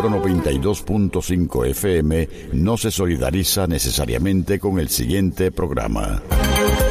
Oro 92.5 FM no se solidariza necesariamente con el siguiente programa.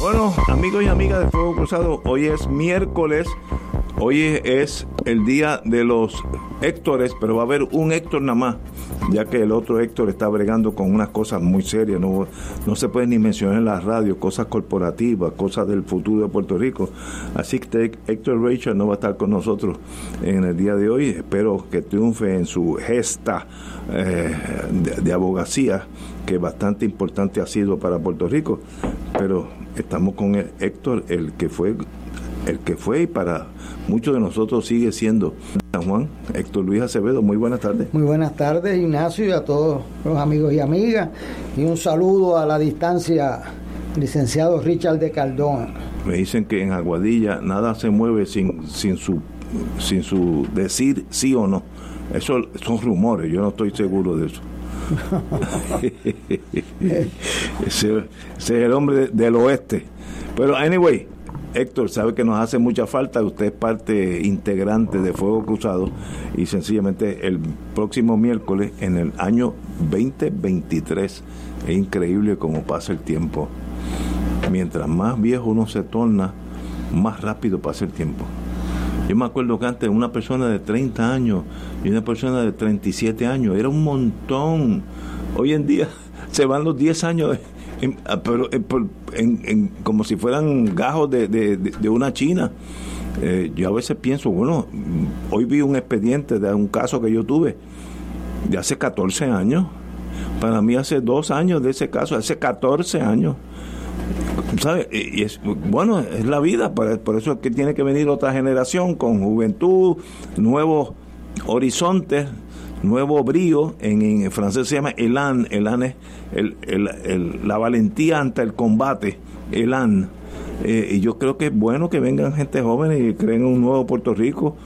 Bueno, amigos y amigas de Fuego Cruzado, hoy es miércoles, hoy es el día de los Héctores, pero va a haber un Héctor nada más, ya que el otro Héctor está bregando con unas cosas muy serias, no, no se puede ni mencionar en la radio, cosas corporativas, cosas del futuro de Puerto Rico. Así que Héctor Rachel no va a estar con nosotros en el día de hoy, espero que triunfe en su gesta eh, de, de abogacía, que bastante importante ha sido para Puerto Rico, pero estamos con Héctor, el que fue el que fue y para muchos de nosotros sigue siendo San Juan, Héctor Luis Acevedo. Muy buenas tardes. Muy buenas tardes, Ignacio, y a todos los amigos y amigas. Y un saludo a la distancia, licenciado Richard de Caldón. Me dicen que en Aguadilla nada se mueve sin, sin, su, sin su decir sí o no. Eso son rumores, yo no estoy seguro de eso. ese, es el hombre del oeste. Pero, anyway, Héctor sabe que nos hace mucha falta, usted es parte integrante de Fuego Cruzado y sencillamente el próximo miércoles en el año 2023 es increíble cómo pasa el tiempo. Mientras más viejo uno se torna, más rápido pasa el tiempo. Yo me acuerdo que antes una persona de 30 años y una persona de 37 años era un montón. Hoy en día se van los 10 años en, pero en, como si fueran gajos de, de, una china. Eh, yo a veces pienso, bueno, hoy vi un expediente de un caso que yo tuve de hace 14 años. Para mí hace dos años de ese caso, hace 14 años. ¿Sabe? Y es, bueno, es la vida, por, por eso es que tiene que venir otra generación con juventud, nuevos horizontes, nuevo brío, en, francés se llama elan, elan es el, la valentía ante el combate, elan. Eh, y yo creo que es bueno que vengan gente joven y creen un nuevo Puerto Rico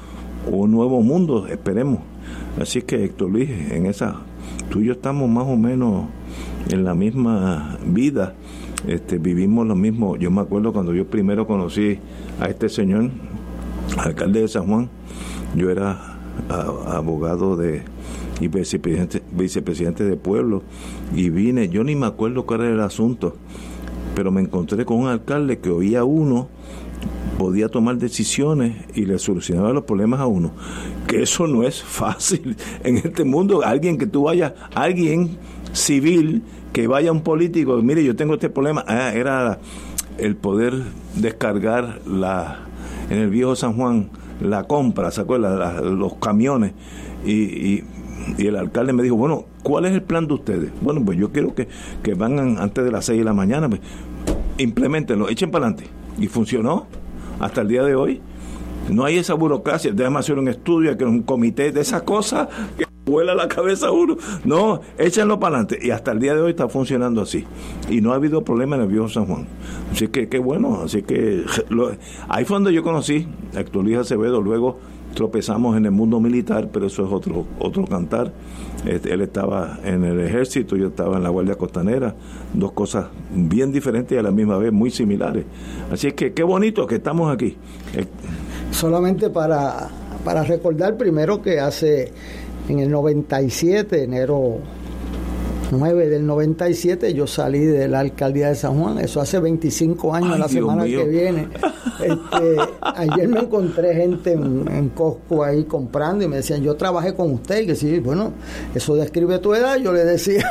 o un nuevo mundo, esperemos. Así que Héctor Luis, en esa, tú y yo estamos más o menos en la misma vida, este, vivimos lo mismo. Yo me acuerdo cuando yo primero conocí a este señor, alcalde de San Juan, yo era abogado de y vicepresidente, vicepresidente de pueblo y vine, yo ni me acuerdo cuál era el asunto, pero me encontré con un alcalde que oía uno, podía tomar decisiones y le solucionaba los problemas a uno. Que eso no es fácil en este mundo. Alguien que tú vayas, alguien civil que vaya un político, mire, yo tengo este problema, ah, era el poder descargar la en el viejo San Juan la compra, ¿se acuerda? los camiones. Y, el alcalde me dijo, bueno, ¿cuál es el plan de ustedes? Bueno, pues yo quiero que, que van antes de las 6 de la mañana, pues, implementenlo, echen para adelante. Y funcionó hasta el día de hoy. No hay esa burocracia, déjame hacer un estudio, que un comité de esas cosas vuela la cabeza uno. No, échenlo para adelante. Y hasta el día de hoy está funcionando así. Y no ha habido problema en el viejo San Juan. Así que qué bueno. Así que ahí fue donde yo conocí a Héctor Luis Acevedo. Luego tropezamos en el mundo militar, pero eso es otro, otro cantar. Este, él estaba en el ejército, yo estaba en la Guardia Costanera, dos cosas bien diferentes y a la misma vez muy similares. Así que qué bonito que estamos aquí. Eh, Solamente para, para recordar primero que hace en el 97, enero 9 del 97 yo salí de la alcaldía de San Juan, eso hace 25 años, la semana que viene. Este, ayer me encontré gente en, Costco ahí comprando y me decían, yo trabajé con usted y que sí, bueno, eso describe tu edad, yo le decía,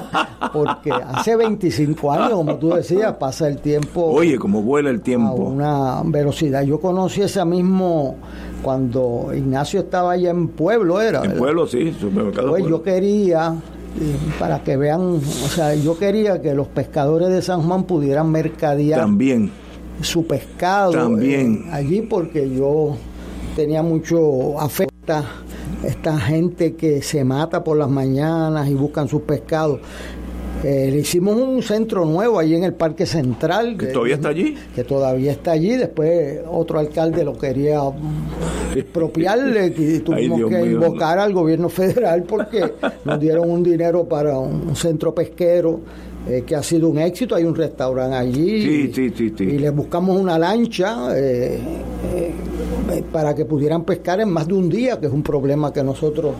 porque hace 25 años, como tú decías, pasa el tiempo. Oye, como vuela el tiempo. A una velocidad. Yo conocí ese mismo cuando Ignacio estaba allá en Pueblo, era. En Pueblo, sí, supermercado. Pues yo quería para que vean, o sea, yo quería que los pescadores de San Juan pudieran mercadear también. su pescado también. eh, allí porque yo tenía mucho afecta esta gente que se mata por las mañanas y buscan sus pescados Eh, le hicimos un centro nuevo allí en el Parque Central. ¿Que todavía está allí? Que todavía está allí. Después otro alcalde lo quería expropiarle y tuvimos que invocar al gobierno federal porque nos dieron un dinero para un centro pesquero. Eh, que ha sido un éxito, hay un restaurante allí sí, sí, sí, y les buscamos una lancha eh, para que pudieran pescar en más de un día, que es un problema que nosotros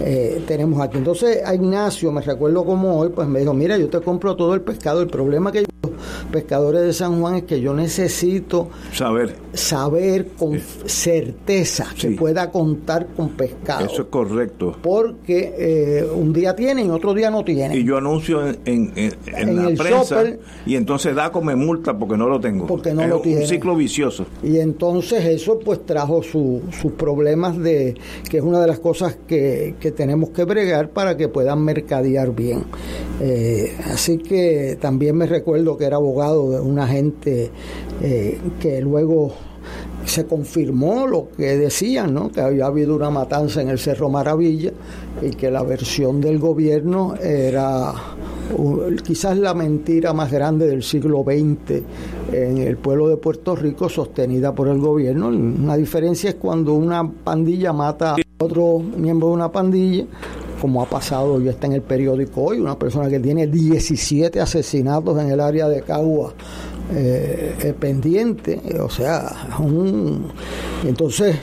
eh, tenemos aquí. Entonces a Ignacio, me recuerdo como hoy, pues me dijo, mira, yo te compro todo el pescado, el problema que yo, pescadores de San Juan, es que yo necesito saber, saber con certeza que pueda contar con pescado. Eso es correcto. Porque eh, un día tienen y otro día no tienen. Y yo anuncio en, la prensa y entonces DACO me multa porque no lo tengo. Porque no lo tiene. Un ciclo vicioso. Y entonces eso pues trajo sus problemas de, que es una de las cosas que tenemos que bregar para que puedan mercadear bien. Eh, así que también me recuerdo que era abogado de una gente eh, que luego se confirmó lo que decían, ¿no? que había habido una matanza en el Cerro Maravilla y que la versión del gobierno era quizás la mentira más grande del siglo XX en el pueblo de Puerto Rico sostenida por el gobierno. Una diferencia es cuando una pandilla mata otro miembro de una pandilla, como ha pasado, ya está en el periódico hoy, una persona que tiene 17 asesinatos en el área de Cagua eh, eh, pendiente, o sea, un, entonces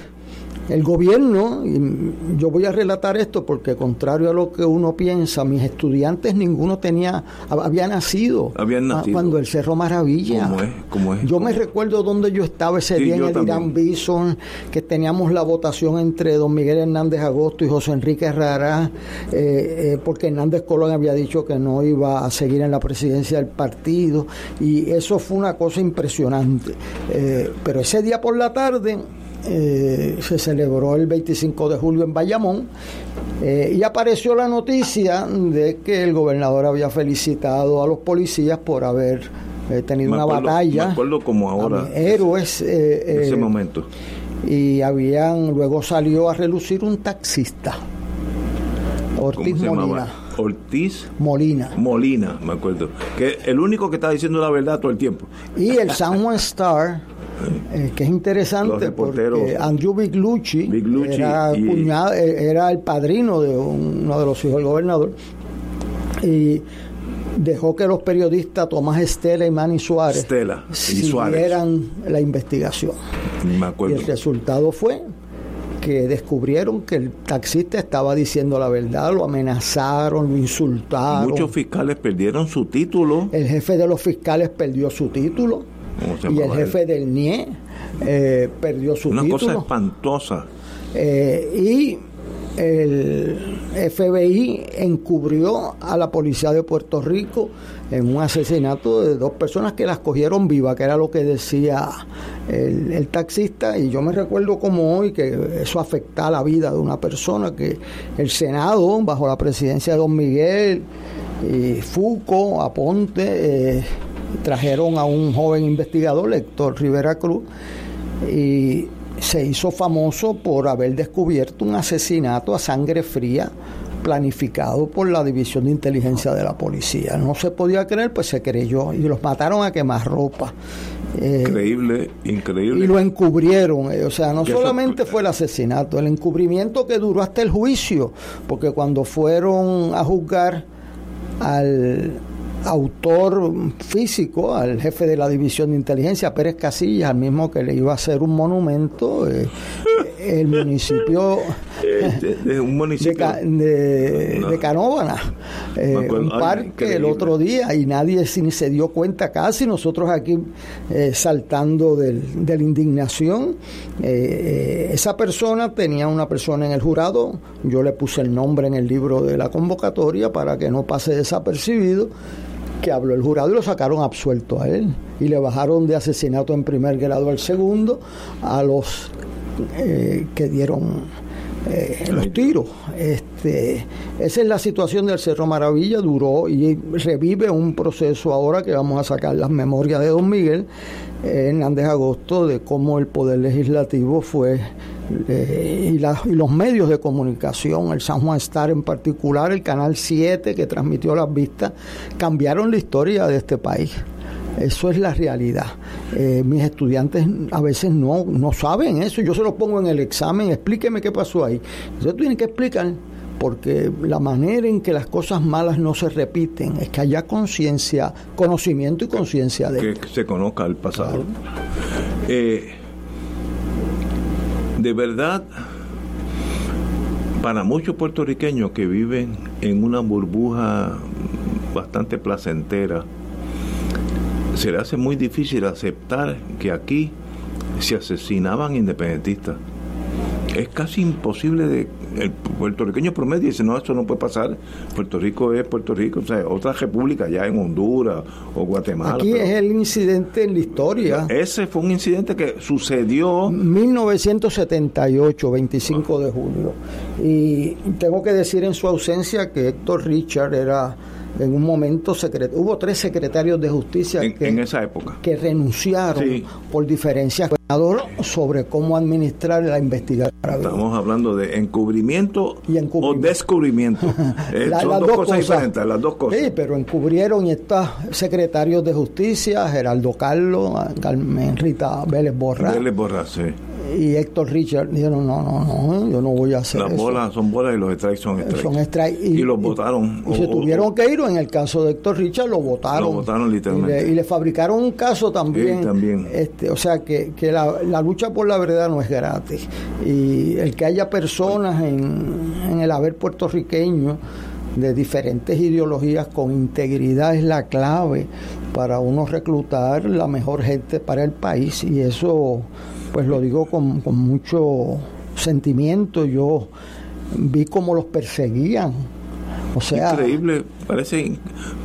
el gobierno, y yo voy a relatar esto porque contrario a lo que uno piensa, mis estudiantes ninguno tenía, había nacido, cuando el Cerro Maravilla. Yo me recuerdo donde yo estaba ese día en el Irán Bison, que teníamos la votación entre don Miguel Hernández Agosto y José Enrique Rara, eh, eh, porque Hernández Colón había dicho que no iba a seguir en la presidencia del partido, y eso fue una cosa impresionante. Eh, pero ese día por la tarde eh, se celebró el 25 de julio en Bayamón eh, y apareció la noticia de que el gobernador había felicitado a los policías por haber eh, tenido una batalla. Me acuerdo como ahora. Héroes. en ese momento. Y habían, luego salió a relucir un taxista. Ortiz Molina. Ortiz Molina. Molina, me acuerdo. Que el único que estaba diciendo la verdad todo el tiempo. Y el San Juan Star eh, que es interesante porque Andrew Biglucci, era, eh, era el padrino de uno de los hijos del gobernador y dejó que los periodistas Tomás Estela y Manny Suárez Estela siguieran la investigación. Y el resultado fue que descubrieron que el taxista estaba diciendo la verdad, lo amenazaron, lo insultaron. Muchos fiscales perdieron su título. El jefe de los fiscales perdió su título y el jefe del NIE eh, perdió su Una cosa espantosa. Eh, y el FBI encubrió a la policía de Puerto Rico en un asesinato de dos personas que las cogieron vivas, que era lo que decía el, el, taxista, y yo me recuerdo como hoy que eso afecta a la vida de una persona, que el Senado, bajo la presidencia de don Miguel, y Fuco, Aponte, eh, trajeron a un joven investigador, Héctor Rivera Cruz, y se hizo famoso por haber descubierto un asesinato a sangre fría planificado por la División de Inteligencia de la Policía. No se podía creer, pues se creyó y los mataron a quemar ropa. Eh, increíble, increíble. Y lo encubrieron, eh, o sea, no solamente fue el asesinato, el encubrimiento que duró hasta el juicio, porque cuando fueron a juzgar al autor físico, al jefe de la división de inteligencia, Pérez Casillas, al mismo que le iba a hacer un monumento, eh, el municipio, de, un municipio. De, de, Canóvana, eh, un parque el otro día y nadie ni se dio cuenta casi, nosotros aquí eh, saltando del, de la indignación. esa persona tenía una persona en el jurado, yo le puse el nombre en el libro de la convocatoria para que no pase desapercibido que habló el jurado y lo sacaron absuelto a él y le bajaron de asesinato en primer grado al segundo a los eh, que dieron eh, los tiros. Este, esa es la situación del Cerro Maravilla, duró y revive un proceso ahora que vamos a sacar las memorias de Don Miguel eh, Hernández Agosto de cómo el Poder Legislativo fue eh, y, y, los medios de comunicación, el San Juan Star en particular, el Canal 7 que transmitió las vistas, cambiaron la historia de este país. Eso es la realidad. Eh, mis estudiantes a veces no, no saben eso. Yo se lo pongo en el examen, explíqueme qué pasó ahí. Entonces tienen que explicar porque la manera en que las cosas malas no se repiten es que haya conciencia, conocimiento y conciencia de que, se conozca el pasado. Eh, de verdad, para muchos puertorriqueños que viven en una burbuja bastante placentera, se le hace muy difícil aceptar que aquí se asesinaban independentistas. Es casi imposible de el puertorriqueño promedio dice, no, esto no puede pasar, Puerto Rico es Puerto Rico, o sea, otra república ya en Honduras o Guatemala. Aquí es el incidente en la historia. Ese fue un incidente que sucedió... 1978, 25 de julio. Y tengo que decir en su ausencia que Héctor Richard era en un momento hubo tres secretarios de justicia que, en esa época que renunciaron por diferencias sobre cómo administrar la investigación. Estamos hablando de encubrimiento, o descubrimiento. Eh, son dos, cosas, diferentes, las dos cosas. Sí, pero encubrieron y estos secretarios de justicia, Geraldo Carlos, Carmen Rita Vélez Borra. Vélez Borra, sí y Héctor Richard dijeron, no, no, no, yo no voy a hacer Las bolas son bolas y los strikes son strikes. Y, los votaron. Y se tuvieron que ir, o en el caso de Héctor Richard lo votaron. Lo votaron literalmente. Y le, fabricaron un caso también. también. Este, o sea, que, que la, la, lucha por la verdad no es gratis. Y el que haya personas en, en el haber puertorriqueño de diferentes ideologías con integridad es la clave para uno reclutar la mejor gente para el país y eso pues lo digo con, mucho sentimiento, yo vi cómo los perseguían. O sea, increíble, parece,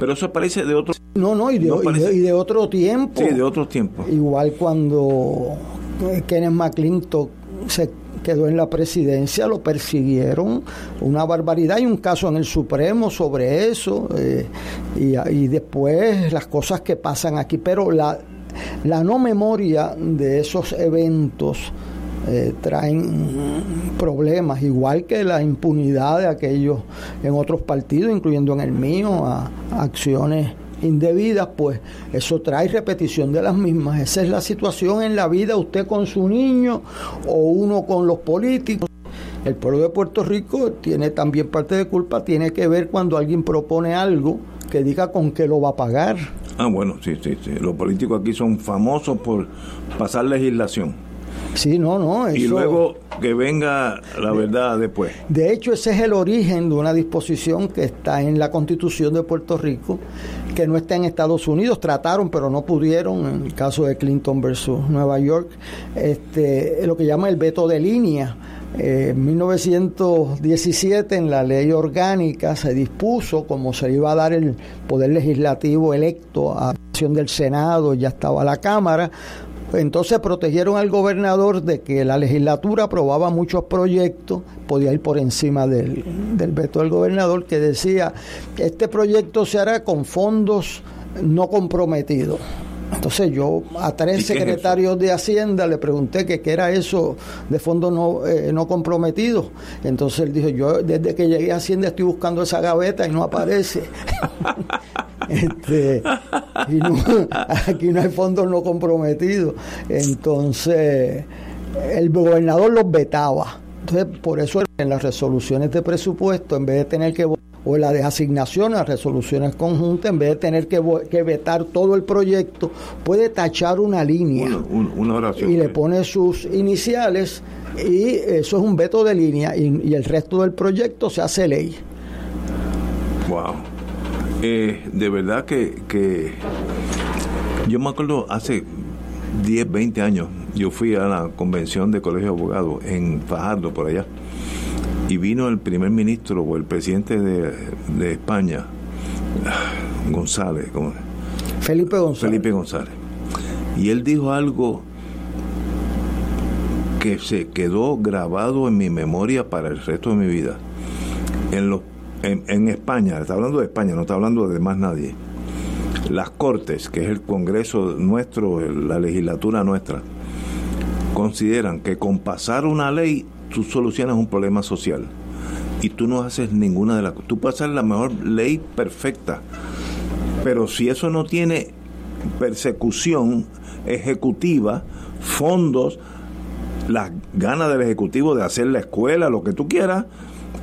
pero eso parece de otro No, no, y de, y de, otro tiempo. Sí, de otro tiempo. Igual cuando Kenneth McClintock se quedó en la presidencia, lo persiguieron, una barbaridad. Hay un caso en el Supremo sobre eso, eh, y, y, después las cosas que pasan aquí, pero la, la no memoria de esos eventos eh, traen problemas, igual que la impunidad de aquellos en otros partidos, incluyendo en el mío, a, acciones indebidas, pues eso trae repetición de las mismas. Esa es la situación en la vida, usted con su niño o uno con los políticos. El pueblo de Puerto Rico tiene también parte de culpa, tiene que ver cuando alguien propone algo que diga con qué lo va a pagar. Ah, bueno, sí, sí, sí. Los políticos aquí son famosos por pasar legislación. Sí, no, no. Y luego que venga la verdad después. De hecho, ese es el origen de una disposición que está en la Constitución de Puerto Rico, que no está en Estados Unidos. Trataron, pero no pudieron, en el caso de Clinton versus Nueva York, este, lo que llama el veto de línea en 1917 en la ley orgánica se dispuso como se iba a dar el poder legislativo electo a acción del Senado, ya estaba la Cámara, entonces protegieron al gobernador de que la legislatura aprobaba muchos proyectos, podía ir por encima del, del veto del gobernador que decía, este proyecto se hará con fondos no comprometidos. Entonces yo a tres secretarios de Hacienda le pregunté que qué era eso de fondos no, eh, no comprometidos. Entonces él dijo, yo desde que llegué a Hacienda estoy buscando esa gaveta y no aparece. este, aquí no hay fondos no comprometidos. Entonces el gobernador los vetaba. Entonces por eso en las resoluciones de presupuesto, en vez de tener que o la de asignación a resoluciones conjuntas, en vez de tener que, vetar todo el proyecto, puede tachar una línea y le pone sus iniciales y eso es un veto de línea y, el resto del proyecto se hace ley. Wow. Eh, de verdad que, que yo me acuerdo hace 10, 20 años, yo fui a la convención de colegio de abogados en Fajardo, por allá y vino el primer ministro o el presidente de, España, González, Felipe González. Felipe González. Y él dijo algo que se quedó grabado en mi memoria para el resto de mi vida. En, los, en, en España, está hablando de España, no está hablando de más nadie. Las Cortes, que es el Congreso nuestro, la legislatura nuestra, consideran que con pasar una ley tú solucionas un problema social y tú no haces ninguna de las tú pasas la mejor ley perfecta pero si eso no tiene persecución ejecutiva fondos las ganas del ejecutivo de hacer la escuela lo que tú quieras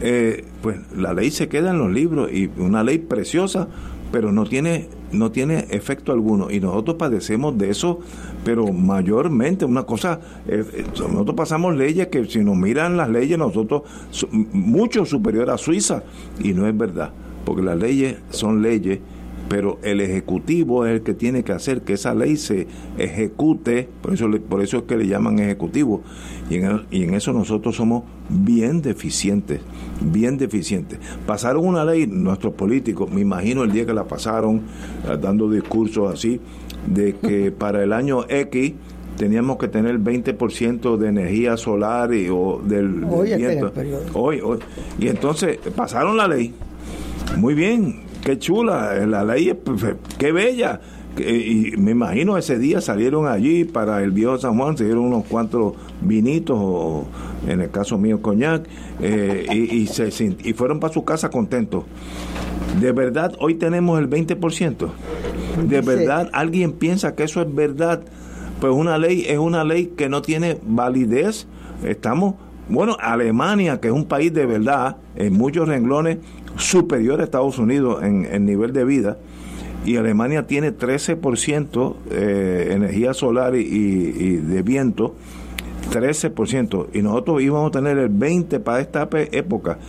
eh, pues la ley se queda en los libros y una ley preciosa pero no tiene no tiene efecto alguno. Y nosotros padecemos de eso pero mayormente una cosa eh, eh, nosotros pasamos leyes que si nos miran las leyes nosotros mucho superior a Suiza y no es verdad porque las leyes son leyes pero el ejecutivo es el que tiene que hacer que esa ley se ejecute, por eso, por eso es que le llaman ejecutivo, y en, y en eso nosotros somos bien deficientes, bien deficientes. Pasaron una ley, nuestros políticos, me imagino el día que la pasaron, eh, dando discursos así, de que para el año X teníamos que tener 20% de energía solar y, o del, viento. Hoy, hoy. Y entonces pasaron la ley. Muy bien, qué chula, la ley es, qué bella. Y me imagino ese día salieron allí para el viejo San Juan, se dieron unos cuantos vinitos, o en el caso mío coñac, eh, y, se, y fueron para su casa contentos. ¿De verdad hoy tenemos el 20%? ¿De verdad alguien piensa que eso es verdad? Pues una ley es una ley que no tiene validez. Estamos, bueno, Alemania, que es un país de verdad, en muchos renglones, superior a Estados Unidos en, nivel de vida y Alemania tiene 13% eh, energía solar y, de viento, 13%, y nosotros íbamos a tener el 20% para esta época.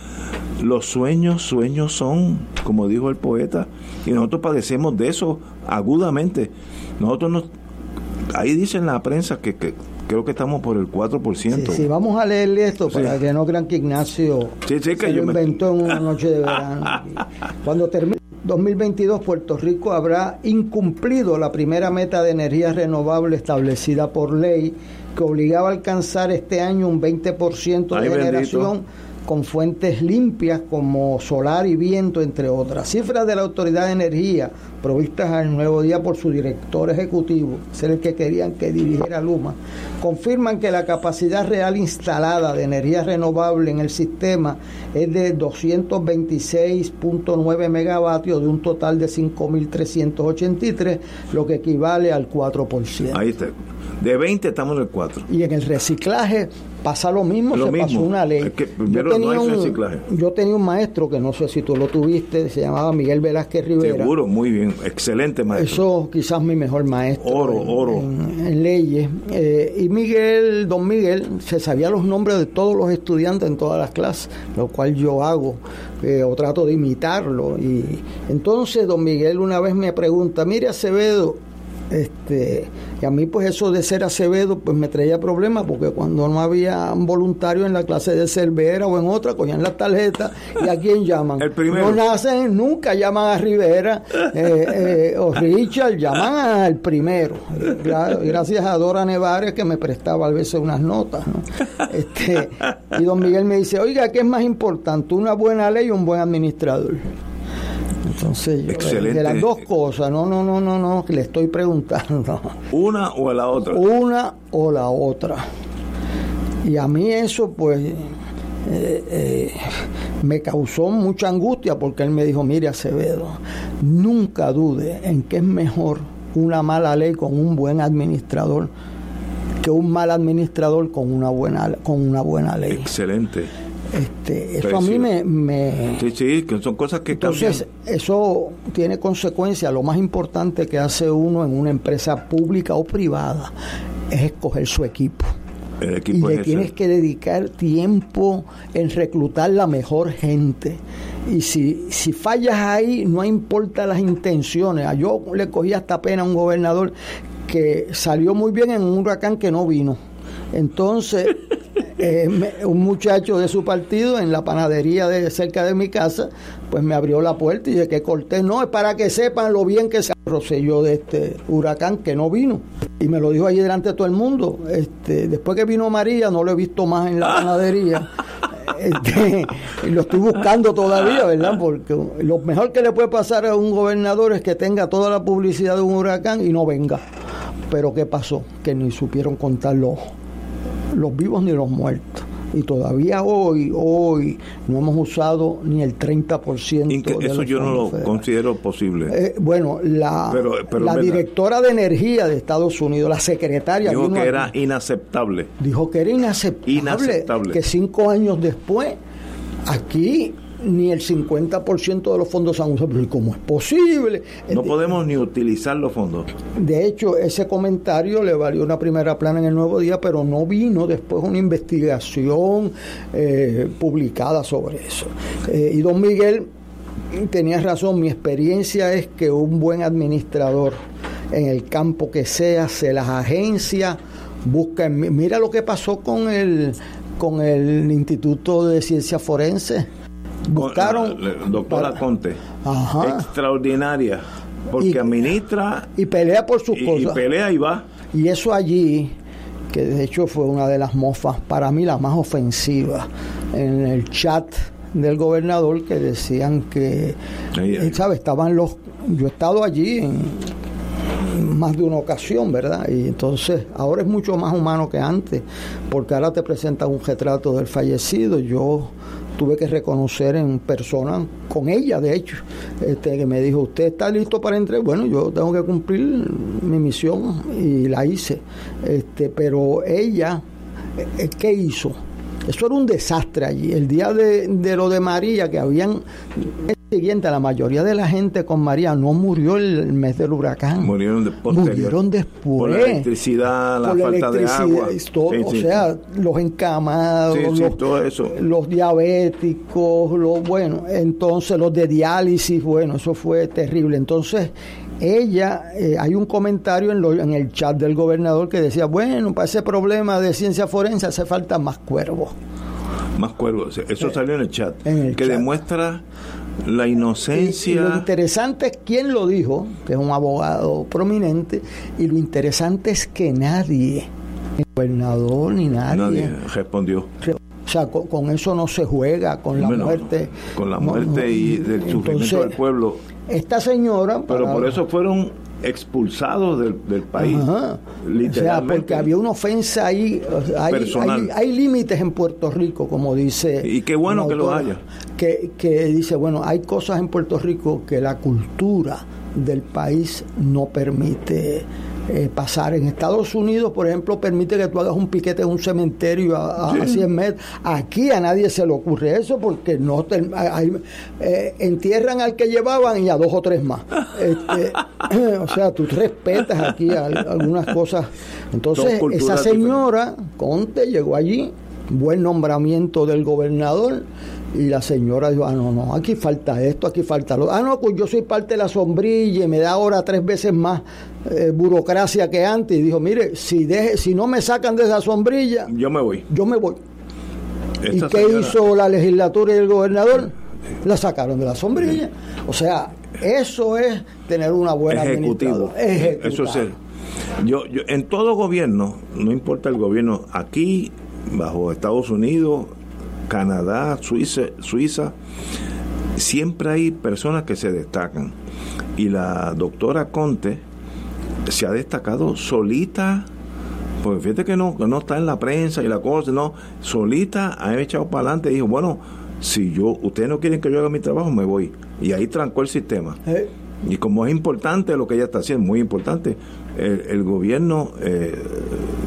Los sueños, sueños son, como dijo el poeta, y nosotros padecemos de eso agudamente. Nosotros nos, ahí dicen la prensa que, que creo que estamos por el 4%. Sí, vamos a leerle esto para que no crean que Ignacio se lo inventó en una noche de verano. Cuando termine 2022, Puerto Rico habrá incumplido la primera meta de energía renovable establecida por ley que obligaba a alcanzar este año un 20% de generación con fuentes limpias como solar y viento, entre otras. Cifras de la Autoridad de Energía, provistas al Nuevo Día por su director ejecutivo, ser el que querían que dirigiera Luma, confirman que la capacidad real instalada de energía renovable en el sistema es de 226.9 megavatios de un total de 5.383, lo que equivale al 4%. Ahí está. De 20 estamos en el 4. Y en el reciclaje pasa lo mismo, se pasó una ley. yo, tenía un, yo tenía un maestro que no sé si tú lo tuviste, se llamaba Miguel Velázquez Rivera. Seguro, muy bien, excelente maestro. Eso quizás mi mejor maestro. Oro, oro. En, leyes. Eh, y Miguel, don Miguel, se sabía los nombres de todos los estudiantes en todas las clases, lo cual yo hago, eh, o trato de imitarlo. Y entonces don Miguel una vez me pregunta, mire Acevedo, este, y a mí pues eso de ser Acevedo pues me traía problemas porque cuando no había un voluntario en la clase de Cervera o en otra, cogían las tarjetas y a quién llaman. No nacen, nunca llaman a Rivera eh, eh, o Richard, llaman al primero. Gracias a Dora Nevares que me prestaba a veces unas notas. Este, y don Miguel me dice, oiga, ¿qué es más importante? ¿Una buena ley o un buen administrador? Entonces, de las dos cosas, no, no, no, no, no, que le estoy preguntando. ¿Una o la otra? Una o la otra. Y a mí eso, pues, eh, eh, me causó mucha angustia porque él me dijo, mire Acevedo, nunca dude en que es mejor una mala ley con un buen administrador que un mal administrador con una buena, con una buena ley. Excelente. Este, eso a mí me, Sí, sí, que son cosas que Entonces, eso tiene consecuencias. Lo más importante que hace uno en una empresa pública o privada es escoger su equipo. y le tienes que dedicar tiempo en reclutar la mejor gente. Y si, si fallas ahí, no importa las intenciones. Yo le cogí hasta pena a un gobernador que salió muy bien en un huracán que no vino. Entonces, eh, un muchacho de su partido en la panadería de cerca de mi casa, pues me abrió la puerta y dije que corté, no, es para que sepan lo bien que se roselló de este huracán que no vino. Y me lo dijo allí delante de todo el mundo. Este, después que vino María, no lo he visto más en la panadería. Este, y lo estoy buscando todavía, ¿verdad? Porque lo mejor que le puede pasar a un gobernador es que tenga toda la publicidad de un huracán y no venga. Pero ¿qué pasó? Que ni supieron contar los, vivos ni los muertos y todavía hoy, hoy no hemos usado ni el 30% de Eso yo no lo considero posible. Eh, bueno, la, la directora de energía de Estados Unidos, la secretaria... Dijo que era inaceptable. Dijo que era inaceptable. Inaceptable. Que cinco años después, aquí ni el 50% de los fondos han usado. ¿Cómo es posible? No podemos ni utilizar los fondos. De hecho, ese comentario le valió una primera plana en el Nuevo Día, pero no vino después una investigación eh, publicada sobre eso. Eh, y don Miguel tenía razón, mi experiencia es que un buen administrador en el campo que sea, se las agencias, busca... Mira lo que pasó con el con el Instituto de Ciencias Forenses buscaron doctora Conte extraordinaria porque administra y pelea por sus cosas y pelea y va y eso allí que de hecho fue una de las mofas para mí la más ofensiva en el chat del gobernador que decían que ¿sabe? estaban los yo he estado allí en más de una ocasión, ¿verdad? Y entonces ahora es mucho más humano que antes, porque ahora te presentan un retrato del fallecido. Yo tuve que reconocer en persona con ella, de hecho, este, que me dijo, ¿usted está listo para entrar? Bueno, yo tengo que cumplir mi misión y la hice. Este, pero ella, eh, ¿qué hizo? Eso era un desastre allí. El día de, de lo de María, que habían siguiente, la mayoría de la gente con María no murió el mes del huracán. Murieron, de Murieron después. Por la electricidad, la falta de agua. o sea, los encamados, los, diabéticos, los, bueno, entonces los de diálisis, bueno, eso fue terrible. Entonces, ella, eh, hay un comentario en, en el chat del gobernador que decía, bueno, para ese problema de ciencia forense hace falta más cuervos. Más cuervos, eso eh, salió en el chat, que demuestra la inocencia. lo interesante es quién lo dijo, que es un abogado prominente, y lo interesante es que nadie, ni el gobernador ni nadie, nadie respondió. O sea, con, eso no se juega, con la muerte. Con la muerte y del sufrimiento del pueblo. Esta señora. Pero por eso fueron expulsados del, del país. Literalmente. O sea, porque había una ofensa ahí. hay, hay, límites en Puerto Rico, como dice. Y qué bueno que lo haya. Que, que dice, bueno, hay cosas en Puerto Rico que la cultura del país no permite eh, pasar. En Estados Unidos, por ejemplo, permite que tú hagas un piquete en un cementerio a, 100 metros. Aquí a nadie se le ocurre eso porque no eh, entierran al que llevaban y a dos o tres más. Este, o sea, tú respetas aquí algunas cosas. Entonces, esa señora, Conte, llegó allí, buen nombramiento del gobernador y la señora dijo, ah, no, no, aquí falta esto, aquí falta lo Ah, no, pues yo soy parte de la sombrilla y me da ahora tres veces más eh, burocracia que antes. Y dijo, mire, si, deje, si no me sacan de esa sombrilla, yo me voy. Yo me voy. ¿Y qué hizo la legislatura y el gobernador? La sacaron de la sombrilla. O sea, eso es tener una buena Ejecutivo. Eso es el, yo, yo, en todo gobierno, no importa el gobierno, aquí, bajo Estados Unidos, Canadá, Suiza, Suiza, siempre hay personas que se destacan. Y la doctora Conte se ha destacado solita, porque fíjate que no, no está en la prensa y la cosa, no, solita ha echado para adelante y dijo, bueno, si yo, ustedes no quieren que yo haga mi trabajo, me voy. Y ahí trancó el sistema. Eh, y como es importante lo que ella está haciendo, muy importante, el, gobierno eh,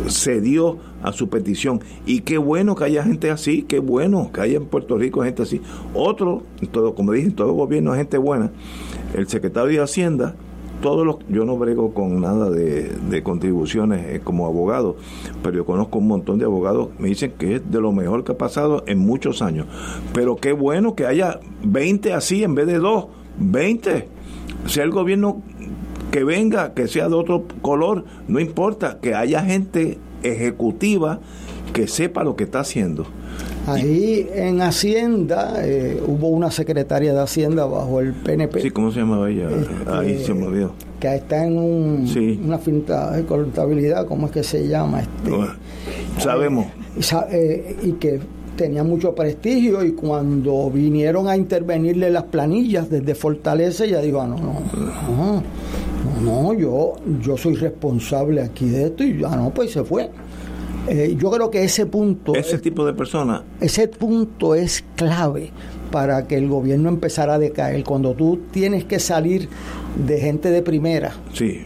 cedió a su petición. Y qué bueno que haya gente así, qué bueno que haya en Puerto Rico gente así. Otro, todo, como dije, todo gobierno gente buena. El secretario de Hacienda, todos los, yo no brego con nada de, contribuciones eh, como abogado, pero yo conozco un montón de abogados, me dicen que es de lo mejor que ha pasado en muchos años. Pero qué bueno que haya 20 así en vez de dos, 20 sea el gobierno que venga, que sea de otro color, no importa, que haya gente ejecutiva que sepa lo que está haciendo. Ahí en Hacienda eh, hubo una secretaria de Hacienda bajo el PNP. Sí, ¿cómo se llamaba ella? Este, Ahí se me olvidó. Que está en un, Sí. una finta de contabilidad, ¿cómo es que se llama? Este, Bueno, sabemos. y, sa- eh, y que tenía mucho prestigio y cuando vinieron a intervenirle las planillas desde Fortaleza, ella dijo, ah, no, no, no, no, yo, yo soy responsable aquí de esto y ya no, pues se fue. Eh, yo creo que ese punto, Ese tipo de personas, ese punto es clave para que el gobierno empezara a decaer. Cuando tú tienes que salir de gente de primera sí,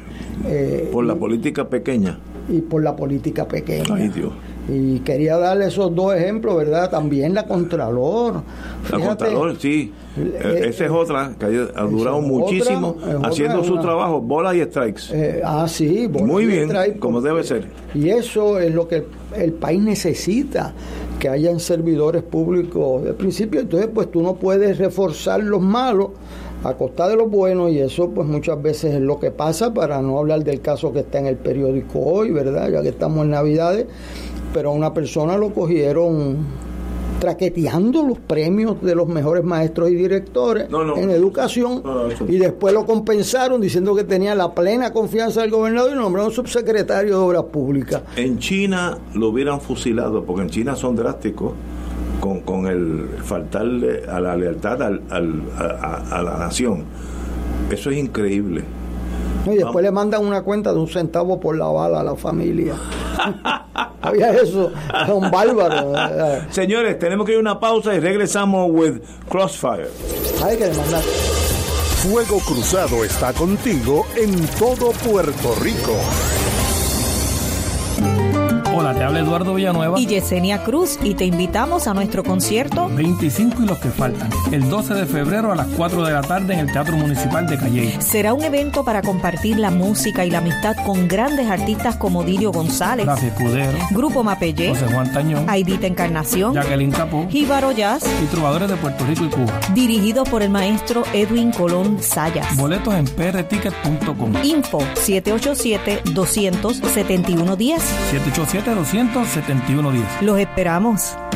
eh, por la política pequeña. y por la política pequeña. Ay, Dios. Y quería darle esos dos ejemplos, ¿verdad? También la Contralor. La Contralor, sí. Eh, Eh, Esa es otra que ha durado muchísimo otra, haciendo su una- trabajo, bola y strikes. eh, ah, sí. bola Muy y bien, como debe ser. Y eso es lo que el país necesita, que hayan servidores públicos de principio. Entonces, pues tú no puedes reforzar los malos a costa de los buenos y eso pues muchas veces es lo que pasa para no hablar del caso que está en el periódico hoy, ¿verdad? Ya que estamos en Navidades, pero a una persona lo cogieron traqueteando los premios de los mejores maestros y directores No, no. en educación No, y después lo compensaron diciendo que tenía la plena confianza del gobernador y nombraron subsecretario de Obras Públicas. En China lo hubieran fusilado, porque en China son drásticos con, con el faltarle a la lealtad al- al- a, a- a la nación. Eso es increíble. ¿No? Y después le mandan una cuenta de un centavo por la bala a la familia. Había eso, son bárbaros. Señores, tenemos que ir a una pausa y regresamos with Crossfire. Hay que demandar. Fuego Cruzado está contigo en todo Puerto Rico. Hola, te habla Eduardo Villanueva. y Yesenia Cruz y te invitamos a nuestro concierto 25 y los que faltan. El 12 de febrero a las 4 de la tarde en el Teatro Municipal de Calley. será un evento para compartir la música y la amistad con grandes artistas como Dirio González, Rafi Escudero, Grupo Mapellé, José Juan Tañón, Aidita Encarnación, Jacqueline Capó Jíbaro Jazz, y trovadores de Puerto Rico y Cuba. dirigido por el maestro Edwin Colón Sayas. Boletos en prticket.com. Info 787-271-10. 787-271-10. Los esperamos.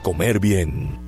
comer bien.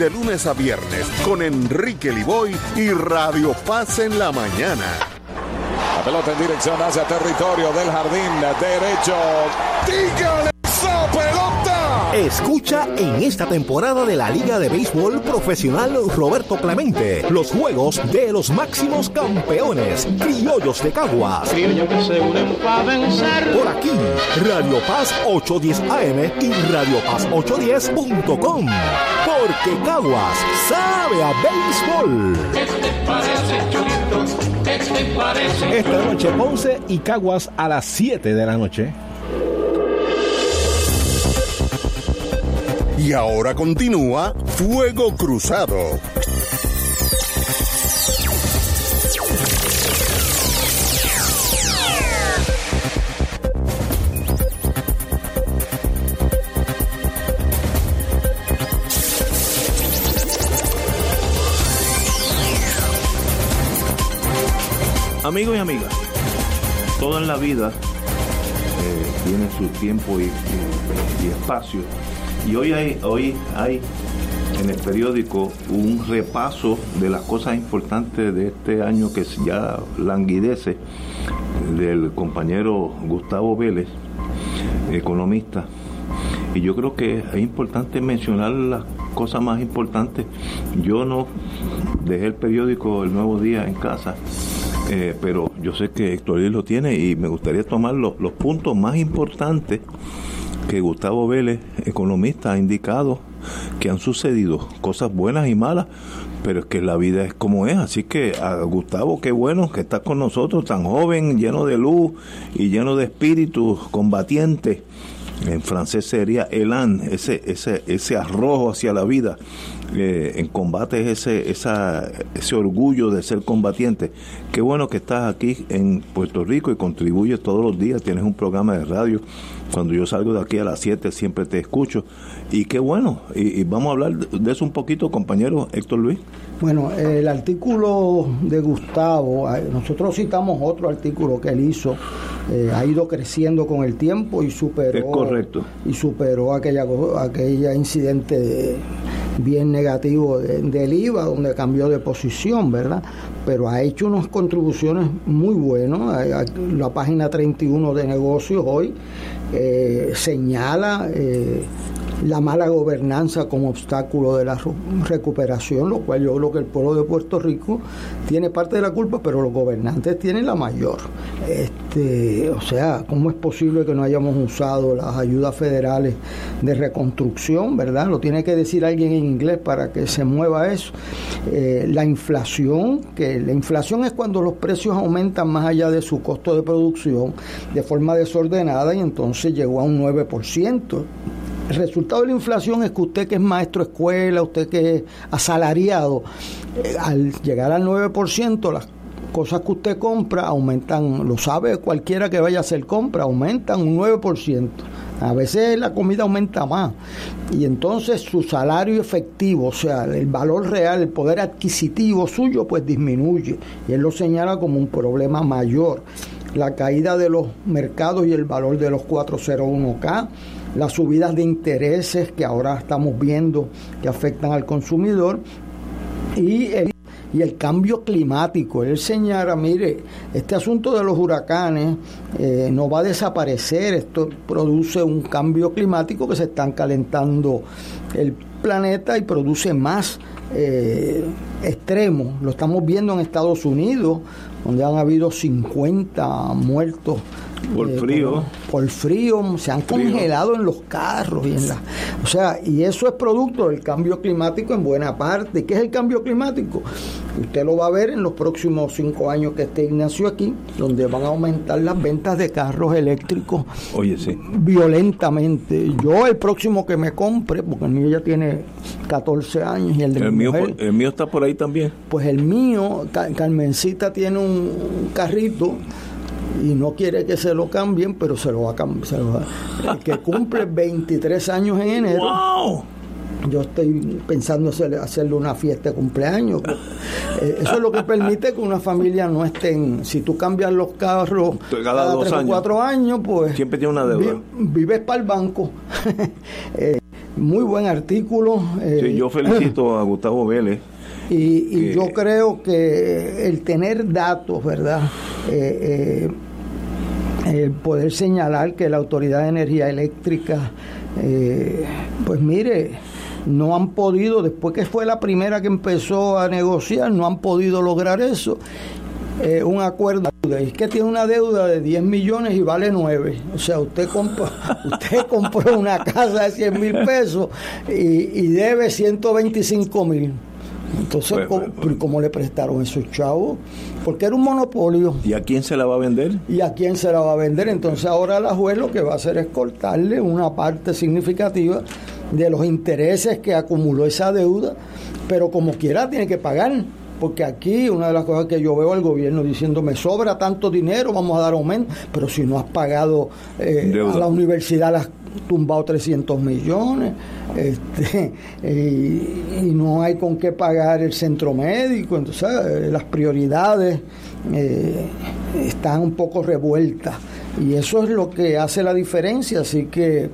de lunes a viernes con Enrique Liboy y Radio Paz en la mañana. La pelota en dirección hacia territorio del jardín derecho. ¡Dígale! Escucha en esta temporada de la Liga de Béisbol Profesional Roberto Clemente los juegos de los máximos campeones, criollos de Caguas. Por aquí, Radio Paz 810 AM y Radio Paz 810.com. Porque Caguas sabe a béisbol. Esta noche Ponce y Caguas a las 7 de la noche. Y ahora continúa Fuego Cruzado. Amigos y amigas, todo en la vida eh, tiene su tiempo y, y, y espacio y hoy hay, hoy hay en el periódico un repaso de las cosas importantes de este año que ya languidece del compañero Gustavo Vélez, economista. Y yo creo que es importante mencionar las cosas más importantes. Yo no dejé el periódico El Nuevo Día en casa, eh, pero yo sé que Héctor Luis lo tiene y me gustaría tomar los, los puntos más importantes que Gustavo Vélez, economista, ha indicado que han sucedido cosas buenas y malas, pero es que la vida es como es. Así que Gustavo, qué bueno que está con nosotros, tan joven, lleno de luz y lleno de espíritu combatiente. En francés sería elan, ese, ese, ese arrojo hacia la vida. Eh, en combate es ese, ese orgullo de ser combatiente. Qué bueno que estás aquí en Puerto Rico y contribuyes todos los días. Tienes un programa de radio. Cuando yo salgo de aquí a las 7 siempre te escucho. Y qué bueno. Y, y vamos a hablar de eso un poquito, compañero Héctor Luis. Bueno, el artículo de Gustavo, eh, nosotros citamos otro artículo que él hizo, eh, ha ido creciendo con el tiempo y superó Es correcto. y superó aquella aquella incidente de- bien negativo de- del IVA donde cambió de posición, ¿verdad? Pero ha hecho unas contribuciones muy buenas. La página 31 de negocios hoy eh, señala eh, la mala gobernanza como obstáculo de la recuperación, lo cual yo creo que el pueblo de Puerto Rico tiene parte de la culpa, pero los gobernantes tienen la mayor. Este, o sea, ¿cómo es posible que no hayamos usado las ayudas federales de reconstrucción, verdad? Lo tiene que decir alguien en inglés para que se mueva eso. Eh, la inflación, que la inflación es cuando los precios aumentan más allá de su costo de producción de forma desordenada y entonces llegó a un 9%. El resultado de la inflación es que usted que es maestro de escuela, usted que es asalariado, eh, al llegar al 9%, las cosas que usted compra aumentan, lo sabe cualquiera que vaya a hacer compra, aumentan un 9%. A veces la comida aumenta más. Y entonces su salario efectivo, o sea, el valor real, el poder adquisitivo suyo, pues disminuye. Y él lo señala como un problema mayor. La caída de los mercados y el valor de los 401k, las subidas de intereses que ahora estamos viendo que afectan al consumidor y el, y el cambio climático. Él señala, mire, este asunto de los huracanes eh, no va a desaparecer, esto produce un cambio climático que se están calentando el planeta y produce más eh, extremos. Lo estamos viendo en Estados Unidos, donde han habido 50 muertos Por eh, frío. Por, por frío, se han Frío. congelado en los carros y en la, o sea, y eso es producto del cambio climático en buena parte. ¿Qué es el cambio climático? Usted lo va a ver en los próximos cinco años que esté Ignacio aquí, donde van a aumentar las ventas de carros eléctricos Oye, sí. violentamente. Yo el próximo que me compre, porque el mío ya tiene 14 años y el de El mi mío, mujer, el mío está por ahí también. pues el mío, Ca- Carmencita tiene un carrito y no quiere que se lo cambien, pero se lo va a cambiar. se lo va- el que cumple 23 años en enero. ¡Wow! Yo estoy pensando hacerle, hacerle una fiesta de cumpleaños. Eh, eso es lo que permite que una familia no esté en... Si tú cambias los carros Cada dos tres o años. cuatro años, pues... Siempre tiene una deuda. vi- vives para el banco. Eh, muy buen artículo. eh, Sí, yo felicito a Gustavo Vélez. Y, yo creo que el tener datos, ¿verdad? Eh, eh, el poder señalar que la Autoridad de Energía Eléctrica, eh, pues mire, no han podido, después que fue la primera que empezó a negociar, no han podido lograr eso. Eh, un acuerdo es que tiene una deuda de 10 millones y vale 9 o sea usted compra, usted compró una casa de 100 mil pesos y, y debe 125 mil entonces Pues, ¿cómo, pues, pues. cómo le prestaron esos chavos? porque era un monopolio ¿Y a quién se la va a vender? ¿Y a quién se la va a vender? Entonces ahora la juez lo que va a hacer es cortarle una parte significativa de los intereses que acumuló esa deuda, pero como quiera tiene que pagar. Porque aquí una de las cosas que yo veo al gobierno diciendo me sobra tanto dinero, vamos a dar aumento, pero si no has pagado eh, a la universidad las tumbado 300 millones este, y, no hay con qué pagar el centro médico, entonces eh, las prioridades eh, están un poco revueltas y eso es lo que hace la diferencia, así que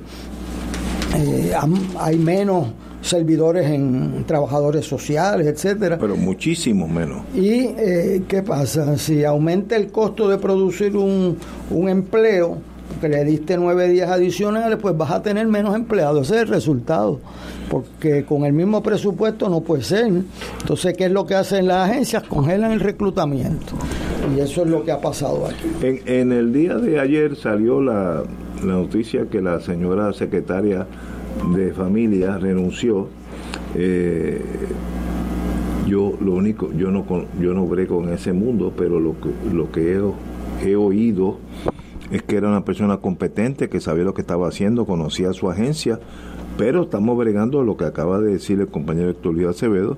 eh, hay menos servidores en trabajadores sociales, etcétera. Pero muchísimo menos. ¿Y eh, qué pasa? Si aumenta el costo de producir un, un empleo, que le diste nueve días adicionales, pues vas a tener menos empleados. Ese es el resultado. Porque con el mismo presupuesto no puede ser. Entonces, ¿qué es lo que hacen las agencias? Congelan el reclutamiento. Y eso es lo que ha pasado aquí. En, el día de ayer salió la, la noticia que la señora secretaria de familia renunció. Eh, yo lo único, yo no yo no brego en ese mundo, pero lo que, lo que he oído es que era una persona competente, que sabía lo que estaba haciendo, conocía su agencia, pero estamos bregando lo que acaba de decir el compañero Héctor Luis Acevedo.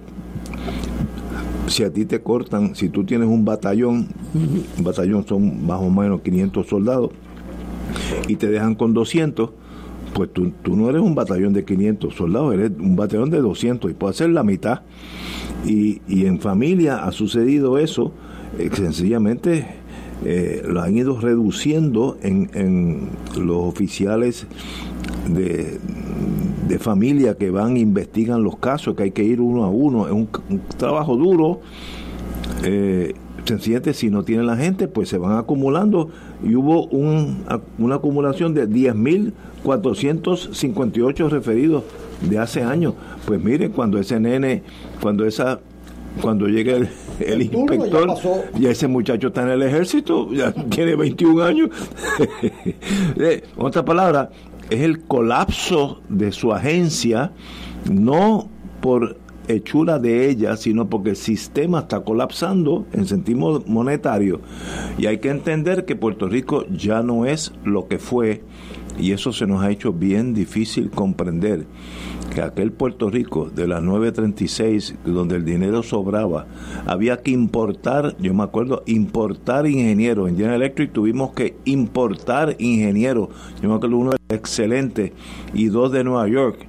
Si a ti te cortan, si tú tienes un batallón, un batallón son más o menos 500 soldados, y te dejan con 200, pues tú, no eres un batallón de 500 soldados, eres un batallón de 200 y puede ser la mitad. Y, y en familia ha sucedido eso, eh, sencillamente eh, lo han ido reduciendo en, en los oficiales de, familia que van investigan los casos, que hay que ir uno a uno. Es un, trabajo duro. Eh, sencillamente, si no tienen la gente, pues se van acumulando. Y hubo un, una acumulación de 10.458 referidos de hace años. Pues mire, cuando ese nene, cuando esa cuando llegue el, el, inspector, ya, ese muchacho está en el ejército, ya tiene 21 años. Eh, otra palabra, es el colapso de su agencia, no por hechura de ella, sino porque el sistema está colapsando en sentido monetario. Y hay que entender que Puerto Rico ya no es lo que fue, y eso se nos ha hecho bien difícil comprender que aquel Puerto Rico de las 936, donde el dinero sobraba, había que importar, yo me acuerdo, importar ingenieros. En General Electric tuvimos que importar ingenieros. Yo me acuerdo uno excelente y dos de Nueva York,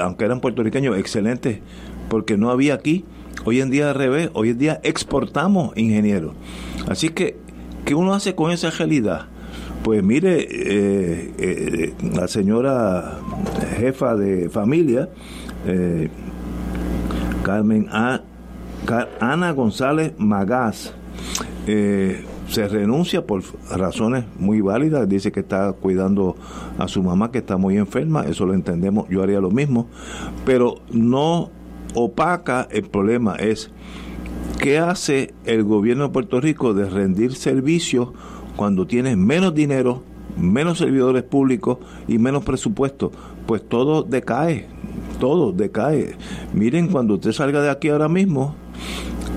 aunque eran puertorriqueños, excelentes, porque no había aquí. Hoy en día al revés, hoy en día exportamos ingenieros. Así que, ¿qué uno hace con esa realidad? Pues mire, eh, eh, la señora jefa de familia, eh, Carmen A, Ana González Magás, se renuncia por razones muy válidas, dice que está cuidando a su mamá que está muy enferma, eso lo entendemos, yo haría lo mismo, pero no opaca el problema. Es qué hace el gobierno de Puerto Rico de rendir servicios cuando tienes menos dinero, menos servidores públicos y menos presupuesto, pues todo decae, todo decae. Miren, cuando usted salga de aquí ahora mismo,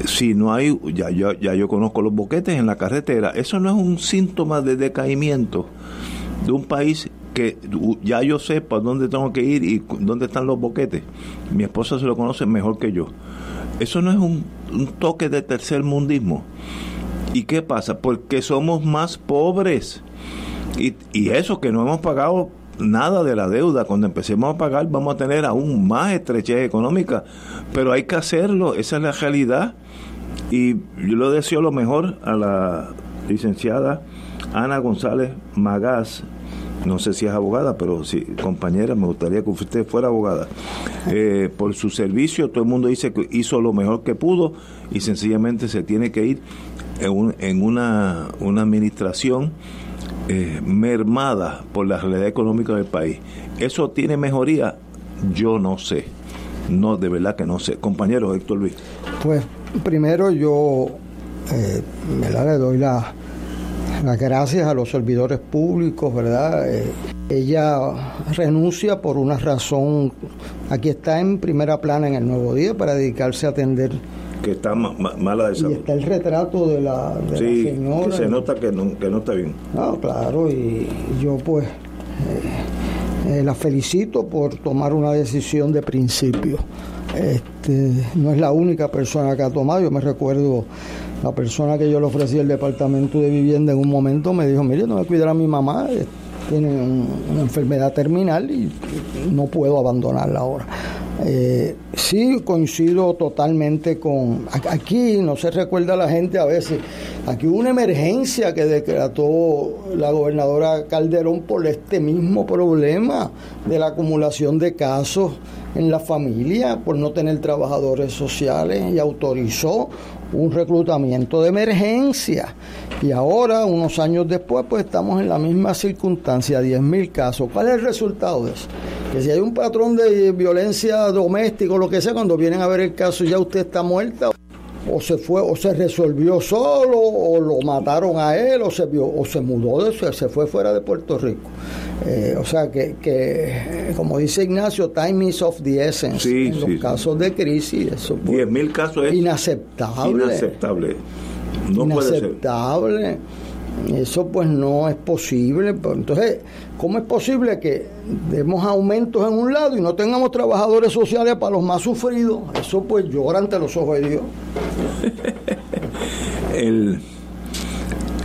si no hay, ya, ya, ya yo conozco los boquetes en la carretera, eso no es un síntoma de decaimiento de un país que ya yo sé para dónde tengo que ir y dónde están los boquetes. Mi esposa se lo conoce mejor que yo. Eso no es un, un toque de tercer mundismo. ¿Y qué pasa? Porque somos más pobres. Y, y eso que no hemos pagado nada de la deuda. Cuando empecemos a pagar vamos a tener aún más estrechez económica. Pero hay que hacerlo, esa es la realidad. Y yo le deseo lo mejor a la licenciada Ana González Magás. No sé si es abogada, pero sí, compañera, me gustaría que usted fuera abogada. Eh, por su servicio, todo el mundo dice que hizo lo mejor que pudo y sencillamente se tiene que ir en, una, una administración eh, mermada por la realidad económica del país. ¿Eso tiene mejoría? Yo no sé. No, de verdad que no sé. Compañero Héctor Luis. Pues primero yo eh, le doy las gracias a los servidores públicos, ¿verdad? Eh, ella renuncia por una razón, aquí está en primera plana en el Nuevo Día para dedicarse a atender que está mala de salud. Y está el retrato de la, señora. Que se nota que no, que no está bien. Ah, claro, y yo pues eh, eh, la felicito por tomar una decisión de principio. Este, no es la única persona que ha tomado, yo me recuerdo la persona que yo le ofrecí el departamento de vivienda en un momento me dijo, mire, no voy a cuidar a mi mamá, tiene una enfermedad terminal y no puedo abandonarla ahora. Eh, sí coincido totalmente con aquí no se recuerda a la gente a veces aquí hubo una emergencia que decretó la gobernadora Calderón por este mismo problema de la acumulación de casos en la familia por no tener trabajadores sociales y autorizó un reclutamiento de emergencia. Y ahora, unos años después, pues estamos en la misma circunstancia, 10.000 casos. ¿Cuál es el resultado de eso? Que si hay un patrón de violencia doméstica o lo que sea, cuando vienen a ver el caso ya usted está muerta o se fue o se resolvió solo o lo mataron a él o se vio, o se mudó de eso, se fue fuera de Puerto Rico eh, o sea que, que, como dice Ignacio time is of the essence en los casos de crisis eso mil casos es inaceptable inaceptable no inaceptable eso pues no es posible. Pues, entonces, ¿cómo es posible que demos aumentos en un lado y no tengamos trabajadores sociales para los más sufridos? Eso pues llora ante los ojos de Dios. el,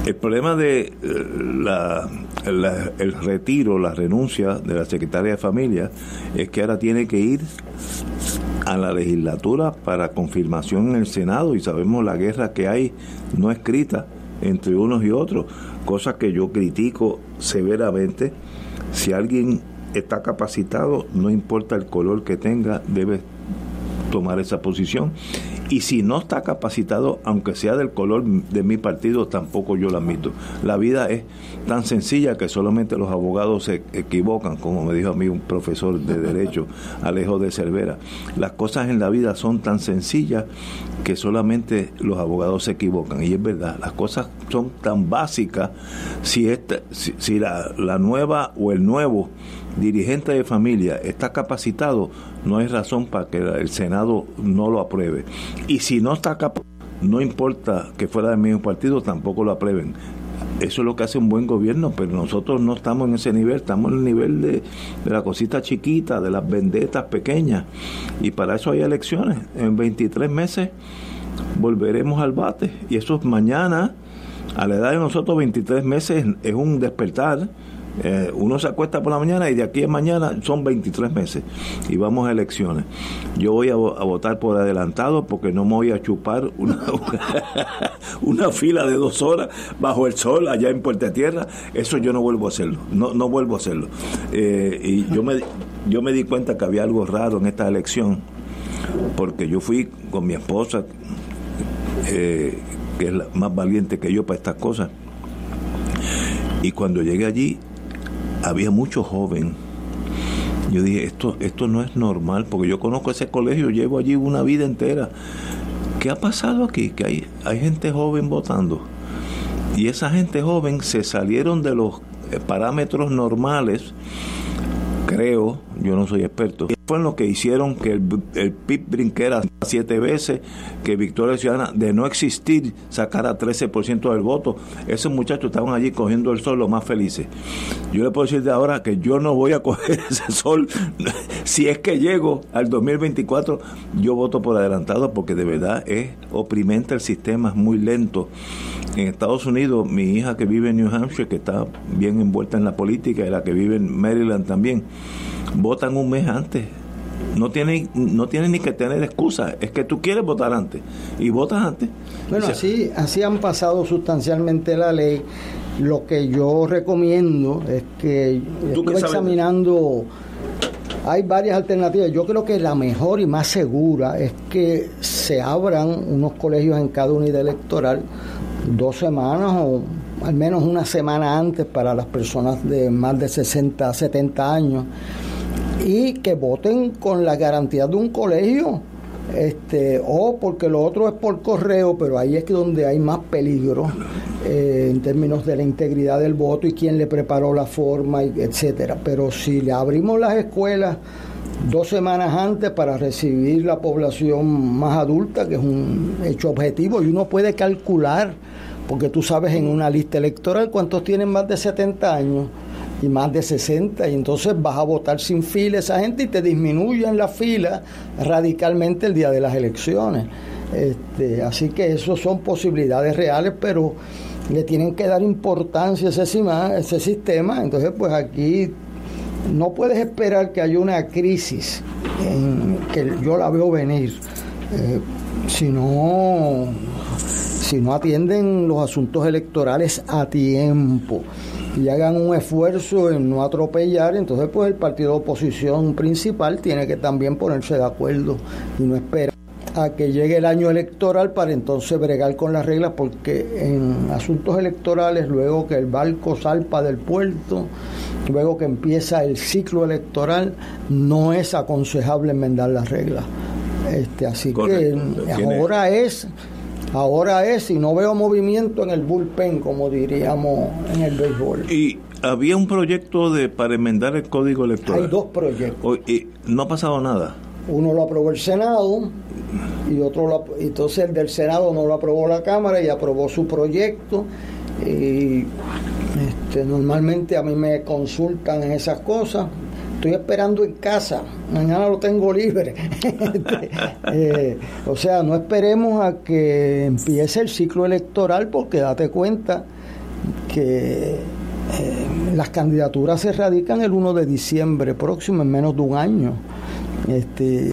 el problema de eh, la, el retiro, la renuncia de la secretaria de familia es que ahora tiene que ir a la legislatura para confirmación en el Senado y sabemos la guerra que hay no escrita entre unos y otros, cosa que yo critico severamente. Si alguien está capacitado, no importa el color que tenga, debe tomar esa posición y si no está capacitado, aunque sea del color de mi partido, tampoco yo lo admito. La vida es tan sencilla que solamente los abogados se equivocan, como me dijo a mí un profesor de Derecho, Alejo de Cervera. Las cosas en la vida son tan sencillas que solamente los abogados se equivocan. Y es verdad, las cosas son tan básicas si, esta, si, la, la nueva o el nuevo dirigente de familia está capacitado, no hay razón para que el Senado no lo apruebe. Y si no está capacitado, no importa que fuera del mismo partido, tampoco lo aprueben. Eso es lo que hace un buen gobierno, pero nosotros no estamos en ese nivel, estamos en el nivel de, de la cosita chiquita, de las vendetas pequeñas. Y para eso hay elecciones. En 23 meses volveremos al bate. Y eso es mañana, a la edad de nosotros, 23 meses es un despertar eh, uno se acuesta por la mañana y de aquí a mañana son 23 meses y vamos a elecciones. Yo voy a, votar por adelantado porque no me voy a chupar una, fila de dos horas bajo el sol allá en Puerta Tierra. Eso yo no vuelvo a hacerlo, no, no vuelvo a hacerlo. Eh, y yo me, yo me di cuenta que había algo raro en esta elección porque yo fui con mi esposa, eh, que es la más valiente que yo para estas cosas. Y cuando llegué allí, había mucho joven. Yo dije, esto, esto no es normal, porque yo conozco ese colegio, llevo allí una vida entera. ¿Qué ha pasado aquí? Que hay, hay gente joven votando. Y esa gente joven se salieron de los eh, parámetros normales, creo, yo no soy experto, fue en lo que hicieron que el, el PIB brinquera siete veces, que Victoria Ciudadana, de no existir, sacara 13% del voto. Esos muchachos estaban allí cogiendo el sol lo más felices. Yo le puedo decir de ahora que yo no voy a coger ese sol. si es que llego al 2024, yo voto por adelantado porque de verdad es oprimente el sistema, es muy lento. En Estados Unidos, mi hija que vive en New Hampshire, que está bien envuelta en la política, y la que vive en Maryland también, votan un mes antes no tiene, no tiene ni que tener excusa, es que tú quieres votar antes y votas antes. Bueno, así, así han pasado sustancialmente la ley. Lo que yo recomiendo es que estoy examinando, hay varias alternativas. Yo creo que la mejor y más segura es que se abran unos colegios en cada unidad electoral dos semanas o al menos una semana antes para las personas de más de 60, 70 años. Y que voten con la garantía de un colegio este o porque lo otro es por correo pero ahí es donde hay más peligro eh, en términos de la integridad del voto y quién le preparó la forma etcétera. Pero si le abrimos las escuelas dos semanas antes para recibir la población más adulta que es un hecho objetivo y uno puede calcular porque tú sabes en una lista electoral cuántos tienen más de 70 años y más de 60 y entonces vas a votar sin fila esa gente y te disminuyen la fila radicalmente el día de las elecciones. Este, así que eso son posibilidades reales, pero le tienen que dar importancia a ese, ese sistema, entonces pues aquí no puedes esperar que haya una crisis en, que yo la veo venir. Eh, si no si no atienden los asuntos electorales a tiempo y hagan un esfuerzo en no atropellar, entonces pues el partido de oposición principal tiene que también ponerse de acuerdo y no esperar a que llegue el año electoral para entonces bregar con las reglas, porque en asuntos electorales, luego que el barco salpa del puerto, luego que empieza el ciclo electoral, no es aconsejable enmendar las reglas. Este, así que ahora es ahora es si no veo movimiento en el bullpen como diríamos en el béisbol. Y había un proyecto de para enmendar el código electoral. Hay dos proyectos. Y no ha pasado nada. Uno lo aprobó el senado y otro lo, entonces el del senado no lo aprobó la cámara y aprobó su proyecto y este, normalmente a mí me consultan en esas cosas estoy esperando en casa, mañana lo tengo libre. Este, eh, o sea, no esperemos a que empiece el ciclo electoral porque date cuenta que eh, las candidaturas se radican el 1 de diciembre próximo, en menos de un año. Este,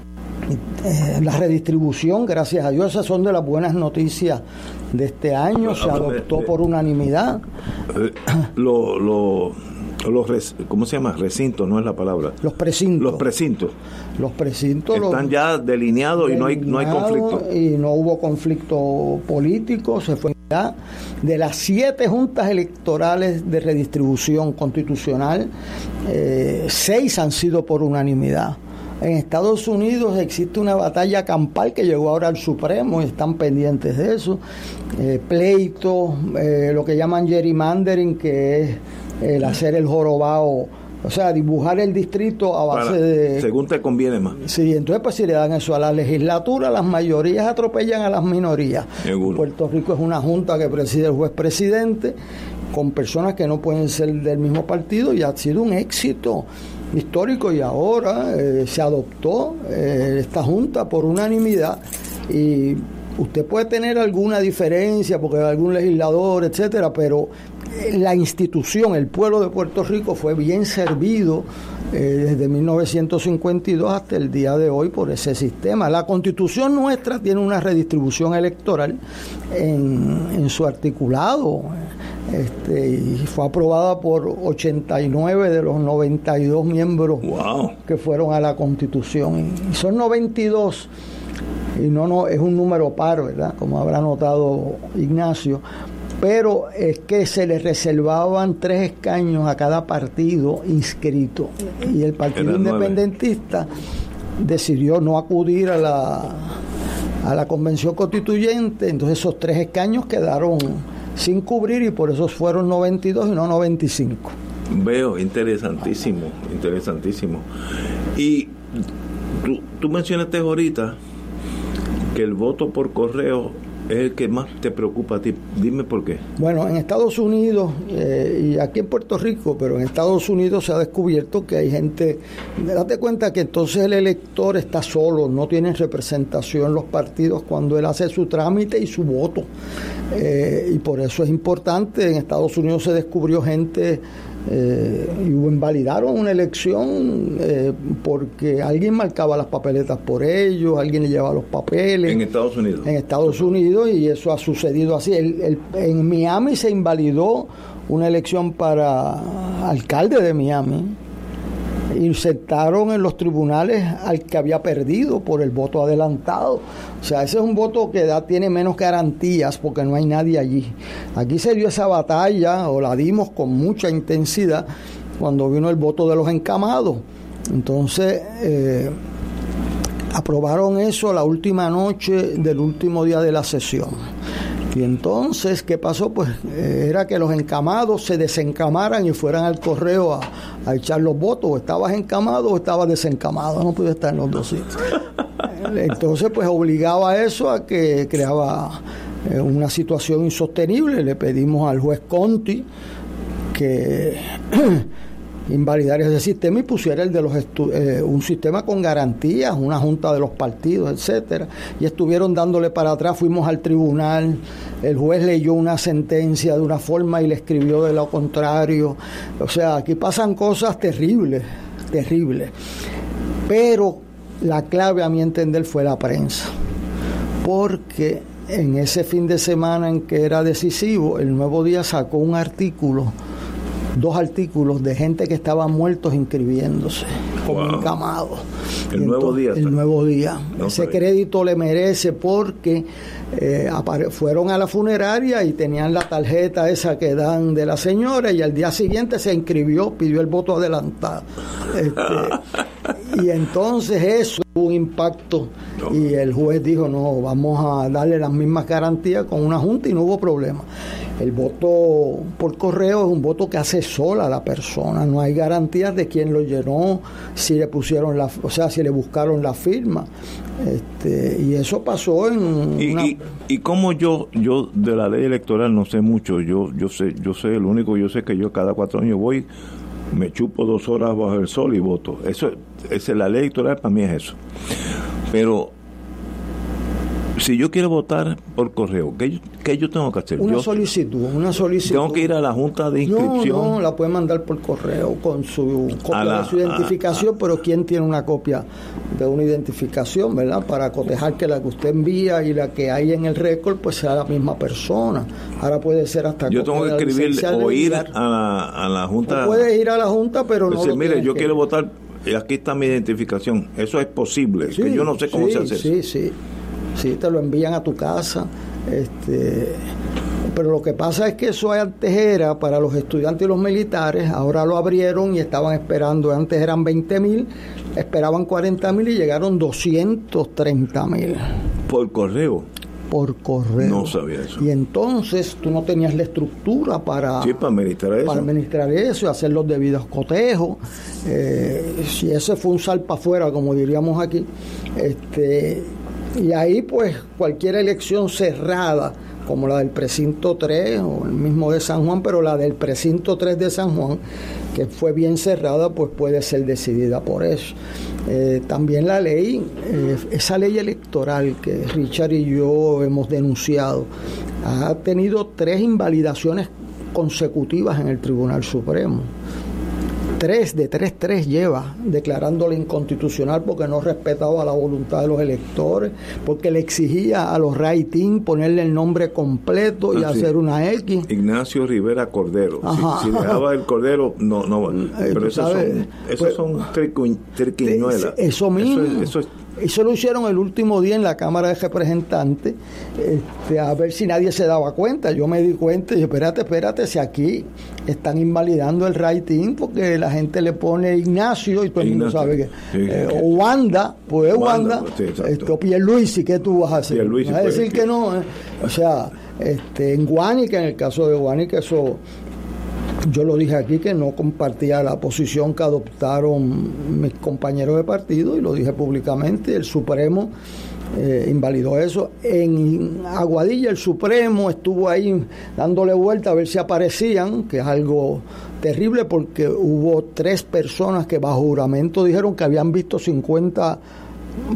eh, la redistribución, gracias a Dios, esas son de las buenas noticias de este año, se adoptó por unanimidad. lo, lo los ¿cómo se llama? Recintos, no es la palabra. Los precintos. Los precintos. Los precintos están ya delineados y no hay no hay conflicto. Y no hubo conflicto político, se fue de las siete juntas electorales de redistribución constitucional, eh, seis han sido por unanimidad. En Estados Unidos existe una batalla campal que llegó ahora al Supremo y están pendientes de eso. Eh, pleito, eh, lo que llaman gerrymandering, que es el hacer el jorobado, o sea, dibujar el distrito a base de... Según te conviene más. Sí, entonces pues si le dan eso a la legislatura, las mayorías atropellan a las minorías. Puerto Rico es una junta que preside el juez presidente con personas que no pueden ser del mismo partido y ha sido un éxito histórico y ahora eh, se adoptó eh, esta junta por unanimidad y usted puede tener alguna diferencia porque algún legislador, etcétera, pero la institución, el pueblo de Puerto Rico fue bien servido eh, desde 1952 hasta el día de hoy por ese sistema. La constitución nuestra tiene una redistribución electoral en, su articulado este, y fue aprobada por 89 de los 92 miembros que fueron a la constitución. Y son 92 y no, no es un número par, ¿verdad? Como habrá notado Ignacio, pero es que se le reservaban tres escaños a cada partido inscrito. Y el Partido Independentista decidió no acudir a la, a la convención constituyente, entonces esos tres escaños quedaron sin cubrir y por eso fueron 92 y no 95. Veo, interesantísimo, interesantísimo. Y tú, tú mencionaste ahorita que el voto por correo es el que más te preocupa a ti. Dime por qué. Bueno, en Estados Unidos eh, y aquí en Puerto Rico, pero en Estados Unidos se ha descubierto que hay gente, date cuenta que entonces el elector está solo, no tiene representación los partidos cuando él hace su trámite y su voto. Eh, y por eso es importante, en Estados Unidos se descubrió gente eh, y invalidaron una elección eh, porque alguien marcaba las papeletas por ellos, alguien le llevaba los papeles. En Estados Unidos. En Estados Unidos y eso ha sucedido así. en Miami se invalidó una elección para alcalde de Miami insertaron en los tribunales al que había perdido por el voto adelantado. O sea, ese es un voto que da, tiene menos garantías porque no hay nadie allí. Aquí se dio esa batalla, o la dimos con mucha intensidad, cuando vino el voto de los encamados. Entonces, eh, aprobaron eso la última noche del último día de la sesión. Y entonces, ¿qué pasó? Pues eh, era que los encamados se desencamaran y fueran al correo a, echar los votos. O estabas encamado o estabas desencamado. No podía estar en los dos sitios. Entonces, pues obligaba a eso a que creaba eh, una situación insostenible. Le pedimos al juez Conti que invalidar ese sistema y pusiera el de los eh, un sistema con garantías, una junta de los partidos, etcétera. Y estuvieron dándole para atrás, fuimos al tribunal, el juez leyó una sentencia de una forma y le escribió de lo contrario. O sea, aquí pasan cosas terribles, terribles. Pero la clave a mi entender fue la prensa. Porque en ese fin de semana en que era decisivo, el Nuevo Día sacó un artículo dos artículos de gente que estaba muertos inscribiéndose como encamados. El nuevo día. El nuevo día. Ese crédito le merece porque eh, fueron a la funeraria y tenían la tarjeta esa que dan de la señora y al día siguiente se inscribió, pidió el voto adelantado. Este, y entonces eso tuvo un impacto y el juez dijo, no, vamos a darle las mismas garantías con una junta y no hubo problema. El voto por correo es un voto que hace sola la persona, no hay garantías de quién lo llenó, si le pusieron la, o sea, si le buscaron la firma. Este, y eso pasó en y, y, como yo yo de la ley electoral no sé mucho, yo yo sé yo sé el único yo sé que yo cada cuatro años voy me chupo dos horas bajo el sol y voto. Eso es la ley electoral para mí es eso. Pero si yo quiero votar por correo, ¿qué, yo tengo que hacer? Una solicitud, una solicitud. Tengo que ir a la junta de inscripción. No, no, la puede mandar por correo con su copia de su identificación, pero ¿quién tiene una copia de una identificación, verdad? Para cotejar que la que usted envía y la que hay en el récord, pues sea la misma persona. Ahora puede ser hasta. Yo tengo que escribir o ir a la, a la junta. puede ir a la junta, pero no. Decir, mire, yo quiero votar y aquí está mi identificación. Eso es posible, que yo no sé cómo se hace sí, eso. Sí, sí te lo envían a tu casa. Este, pero lo que pasa es que eso antes era para los estudiantes y los militares, ahora lo abrieron y estaban esperando, antes eran 20 mil, esperaban 40 mil y llegaron 230 mil. ¿Por correo? Por correo. No sabía eso. Y entonces tú no tenías la estructura para, para administrar eso. Para administrar eso y hacer los debidos cotejos. Eh, si ese fue un sal para afuera, como diríamos aquí, este y ahí pues cualquier elección cerrada, como la del precinto 3 o el mismo de San Juan, pero la del precinto 3 de San Juan, que fue bien cerrada, pues puede ser decidida por eso. Eh, también la ley, eh, esa ley electoral que Richard y yo hemos denunciado, ha tenido tres invalidaciones consecutivas en el Tribunal Supremo tres de tres tres lleva declarándola inconstitucional porque no respetaba la voluntad de los electores, porque le exigía a los rating ponerle el nombre completo y ah, hacer una X. Ignacio Rivera Cordero. Si, dejaba el Cordero, no, no. Eh, pero esos son, esos pues, son triquiñuelas. Eso mismo. eso es eso lo hicieron el último día en la Cámara de Representantes, este, a ver si nadie se daba cuenta. Yo me di cuenta y dije, espérate, espérate, si aquí están invalidando el rating porque la gente le pone Ignacio y todo el mundo sabe que... Eh, o Wanda, pues Wanda, Wanda esto, Pierluisi, ¿qué tú vas a hacer? Vas a decir que, no. Eh? O sea, este, en Guanica, en el caso de Guanica, eso yo lo dije aquí que no compartía la posición que adoptaron mis compañeros de partido y lo dije públicamente. El Supremo eh, invalidó eso. En Aguadilla el Supremo estuvo ahí dándole vuelta a ver si aparecían, que es algo terrible porque hubo tres personas que bajo juramento dijeron que habían visto 50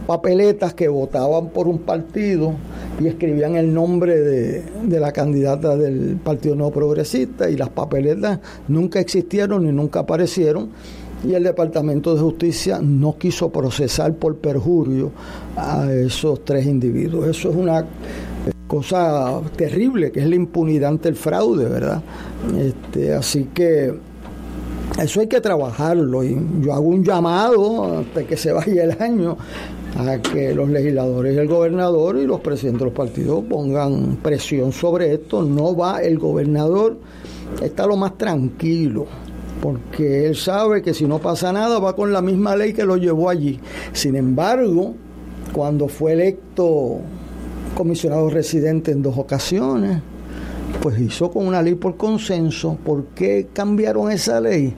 papeletas que votaban por un partido y escribían el nombre de, de, la candidata del Partido No Progresista y las papeletas nunca existieron ni nunca aparecieron y el Departamento de Justicia no quiso procesar por perjurio a esos tres individuos. Eso es una cosa terrible, que es la impunidad ante el fraude, ¿verdad? Este, así que eso hay que trabajarlo y yo hago un llamado hasta que se vaya el año a que los legisladores, el gobernador y los presidentes de los partidos pongan presión sobre esto. No va el gobernador, está lo más tranquilo, porque él sabe que si no pasa nada va con la misma ley que lo llevó allí. Sin embargo, cuando fue electo comisionado residente en dos ocasiones, pues hizo con una ley por consenso. ¿Por qué cambiaron esa ley?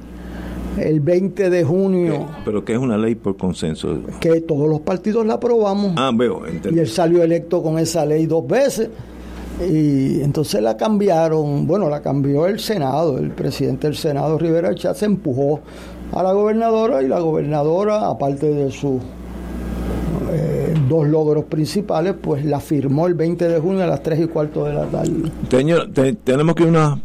el 20 de junio. ¿Pero qué es una ley por consenso? Que todos los partidos la aprobamos. Ah, veo, Y él salió electo con esa ley dos veces. Y entonces la cambiaron, bueno, la cambió el Senado, el presidente del Senado, Rivera Chatz, empujó a la gobernadora y la gobernadora, aparte de sus dos logros principales, pues la firmó el 20 de junio a las 3 y cuarto de la tarde. tenemos que una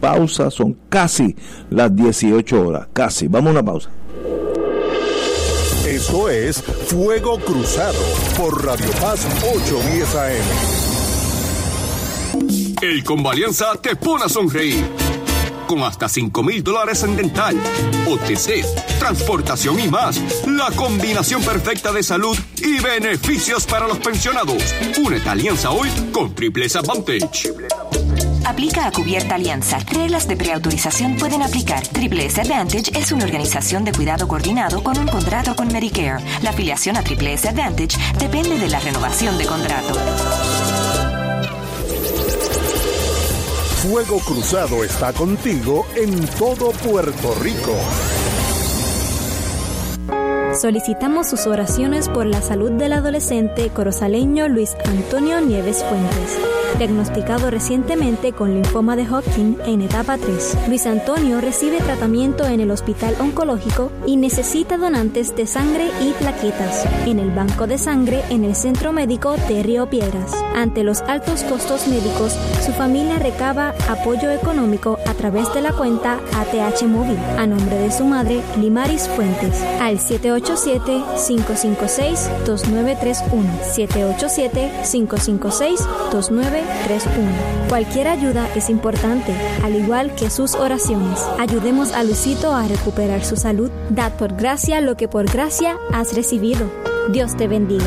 pausa, son casi las 18 horas, casi. Vamos a una pausa. Eso es Fuego Cruzado por Radio Paz 810 AM. El Convalianza te pone a sonreír con hasta 5 mil dólares en dental, OTC, transportación y más. La combinación perfecta de salud y beneficios para los pensionados. Únete a Alianza hoy con Triples Advantage. Aplica a Cubierta Alianza. Reglas de preautorización pueden aplicar. Triple Advantage es una organización de cuidado coordinado con un contrato con Medicare. La afiliación a Triple Advantage depende de la renovación de contrato. Fuego Cruzado está contigo en todo Puerto Rico. Solicitamos sus oraciones por la salud del adolescente corozaleño Luis Antonio Nieves Fuentes diagnosticado recientemente con linfoma de Hodgkin en etapa 3. Luis Antonio recibe tratamiento en el Hospital Oncológico y necesita donantes de sangre y plaquetas en el Banco de Sangre en el Centro Médico de Río Piedras. Ante los altos costos médicos, su familia recaba apoyo económico a través de la cuenta ATH Móvil a nombre de su madre Limaris Fuentes al 787-556-2931. 787-556-2931. 31. Cualquier ayuda es importante, al igual que sus oraciones. Ayudemos a Lucito a recuperar su salud. Dad por gracia lo que por gracia has recibido. Dios te bendiga.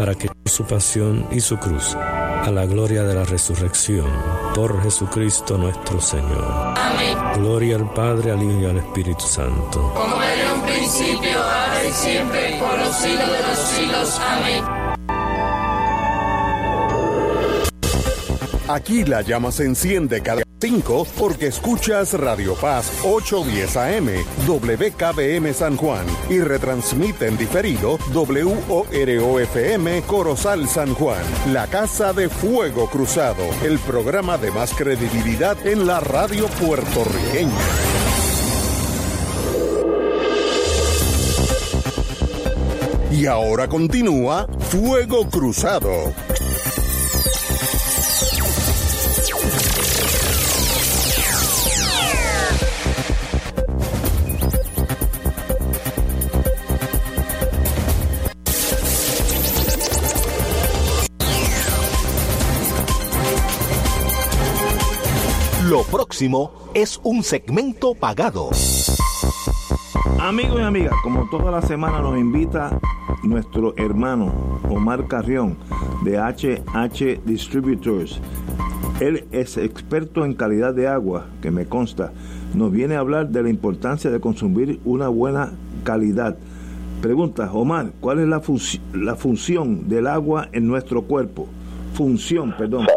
para que su pasión y su cruz, a la gloria de la resurrección, por Jesucristo nuestro Señor. Amén. Gloria al Padre, al Hijo y al Espíritu Santo. Como era un principio, ahora y siempre, por los siglos de los siglos. Amén. Aquí la llama se enciende cada 5 porque escuchas Radio Paz 810 AM, WKBM San Juan y retransmite en diferido WOROFM Corozal San Juan, la Casa de Fuego Cruzado, el programa de más credibilidad en la radio puertorriqueña. Y ahora continúa Fuego Cruzado. Lo próximo es un segmento pagado. Amigos y amigas, como toda la semana nos invita nuestro hermano Omar Carrión de HH Distributors. Él es experto en calidad de agua, que me consta. Nos viene a hablar de la importancia de consumir una buena calidad. Pregunta, Omar, ¿cuál es la, la función del agua en nuestro cuerpo? Función, perdón.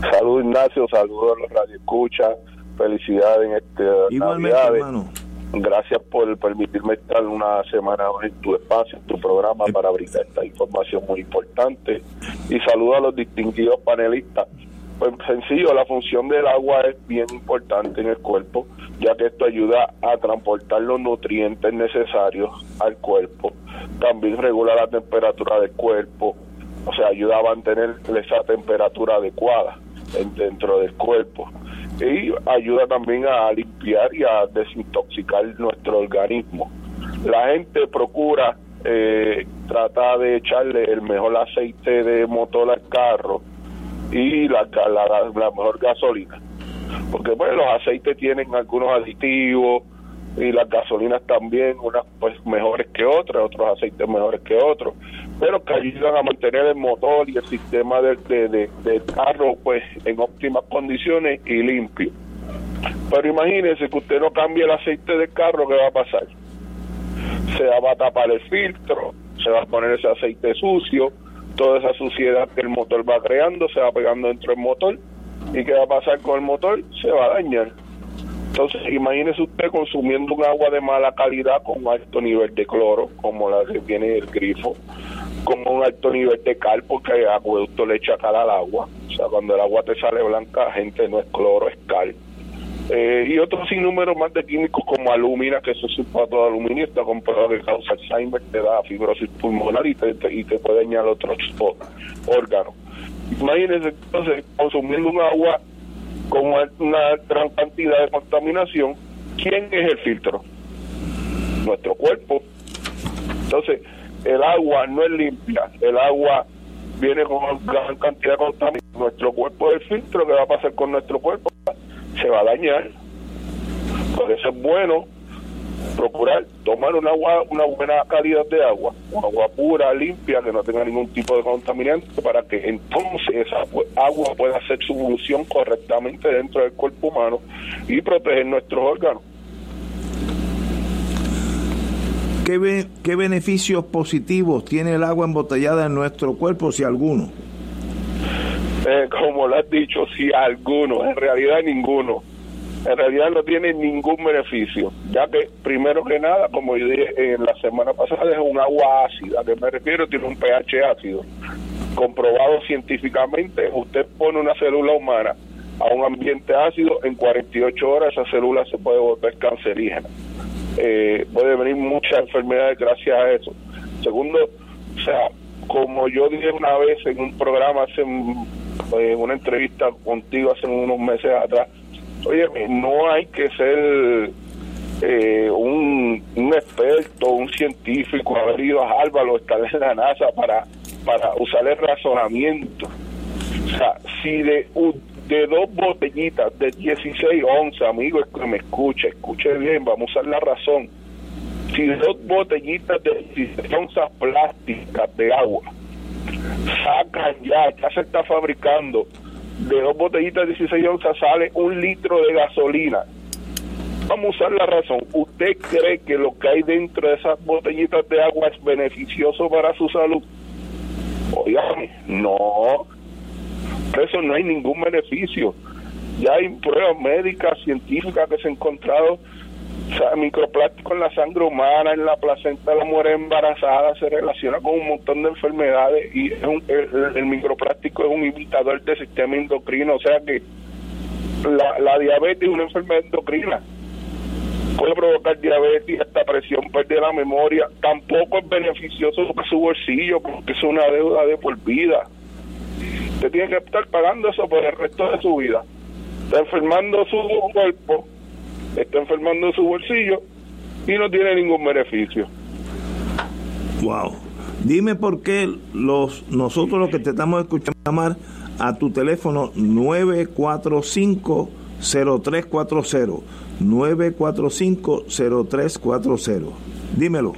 Salud Ignacio, saludos a los radioescuchas, felicidades en este Igualmente, hermano. Gracias por permitirme estar una semana en tu espacio, en tu programa, Eh. para brindar esta información muy importante. Y saludo a los distinguidos panelistas. Pues sencillo, la función del agua es bien importante en el cuerpo, ya que esto ayuda a transportar los nutrientes necesarios al cuerpo. También regula la temperatura del cuerpo, o sea, ayuda a mantener esa temperatura adecuada dentro del cuerpo. Y ayuda también a limpiar y a desintoxicar nuestro organismo. La gente procura eh, tratar de echarle el mejor aceite de motor al carro y la, la, la- mejor gasolina. Porque pues los aceites tienen algunos aditivos y las gasolinas también, unas pues mejores que otras, otros aceites mejores que otros, pero que ayudan a mantener el motor y el sistema del de, de- carro pues en óptimas condiciones y limpio. Pero imagínese que usted no cambie el aceite del carro, ¿qué va a pasar? Se va a tapar el filtro, se va a poner ese aceite sucio, toda esa suciedad que el motor va creando se va pegando dentro del motor y qué va a pasar con el motor se va a dañar entonces imagínese usted consumiendo un agua de mala calidad con alto nivel de cloro como la que viene del grifo con un alto nivel de cal porque el acueducto le echa cal al agua o sea cuando el agua te sale blanca gente no es cloro es cal eh, y otros sinnúmeros más de químicos como alumina, que eso es sulfato de aluminio, está comprobado que causa Alzheimer, te da fibrosis pulmonar y te, y te puede dañar otros órganos. Imagínense entonces consumiendo un agua con una gran cantidad de contaminación, ¿quién es el filtro? Nuestro cuerpo. Entonces, el agua no es limpia, el agua viene con una gran cantidad de contaminación. Nuestro cuerpo es el filtro, ¿qué va a pasar con nuestro cuerpo? Se va a dañar. Por eso es bueno procurar tomar un agua, una buena calidad de agua, un agua pura, limpia, que no tenga ningún tipo de contaminante, para que entonces esa agua pueda hacer su función correctamente dentro del cuerpo humano y proteger nuestros órganos. ¿Qué, be- ¿Qué beneficios positivos tiene el agua embotellada en nuestro cuerpo, si alguno? Eh, como lo has dicho, sí, algunos, en realidad ninguno. En realidad no tiene ningún beneficio, ya que primero que nada, como dije en la semana pasada, es un agua ácida, ¿a qué me refiero? Tiene un pH ácido. Comprobado científicamente, usted pone una célula humana a un ambiente ácido, en 48 horas esa célula se puede volver cancerígena. Eh, puede venir muchas enfermedades gracias a eso. Segundo, o sea, como yo dije una vez en un programa, hace en una entrevista contigo hace unos meses atrás, oye, no hay que ser eh, un, un experto, un científico, haber ido a Harvard o estar en la NASA para, para usar el razonamiento. O sea, si de, de dos botellitas de 16 onzas, amigo, que me escuche, escuche bien, vamos a usar la razón. Si dos botellitas de 16 onzas plásticas de agua sacan ya, ya se está fabricando, de dos botellitas de 16 onzas sale un litro de gasolina. Vamos a usar la razón. ¿Usted cree que lo que hay dentro de esas botellitas de agua es beneficioso para su salud? Oigan, no. Por eso no hay ningún beneficio. Ya hay pruebas médicas, científicas que se han encontrado o microplástico en la sangre humana, en la placenta de la mujer embarazada, se relaciona con un montón de enfermedades y es un- el, el microplástico es un imitador del sistema endocrino, o sea que la, diabetes es una enfermedad endocrina. Puede provocar diabetes, hasta presión, de la memoria. Tampoco es beneficioso para su bolsillo porque es una deuda de por vida. Usted tiene que estar pagando eso por el resto de su vida. Está enfermando su cuerpo, está enfermando su bolsillo y no tiene ningún beneficio. Wow. Dime por qué los nosotros los que te estamos escuchando llamar a tu teléfono 945 0340 945 0340. Dímelo.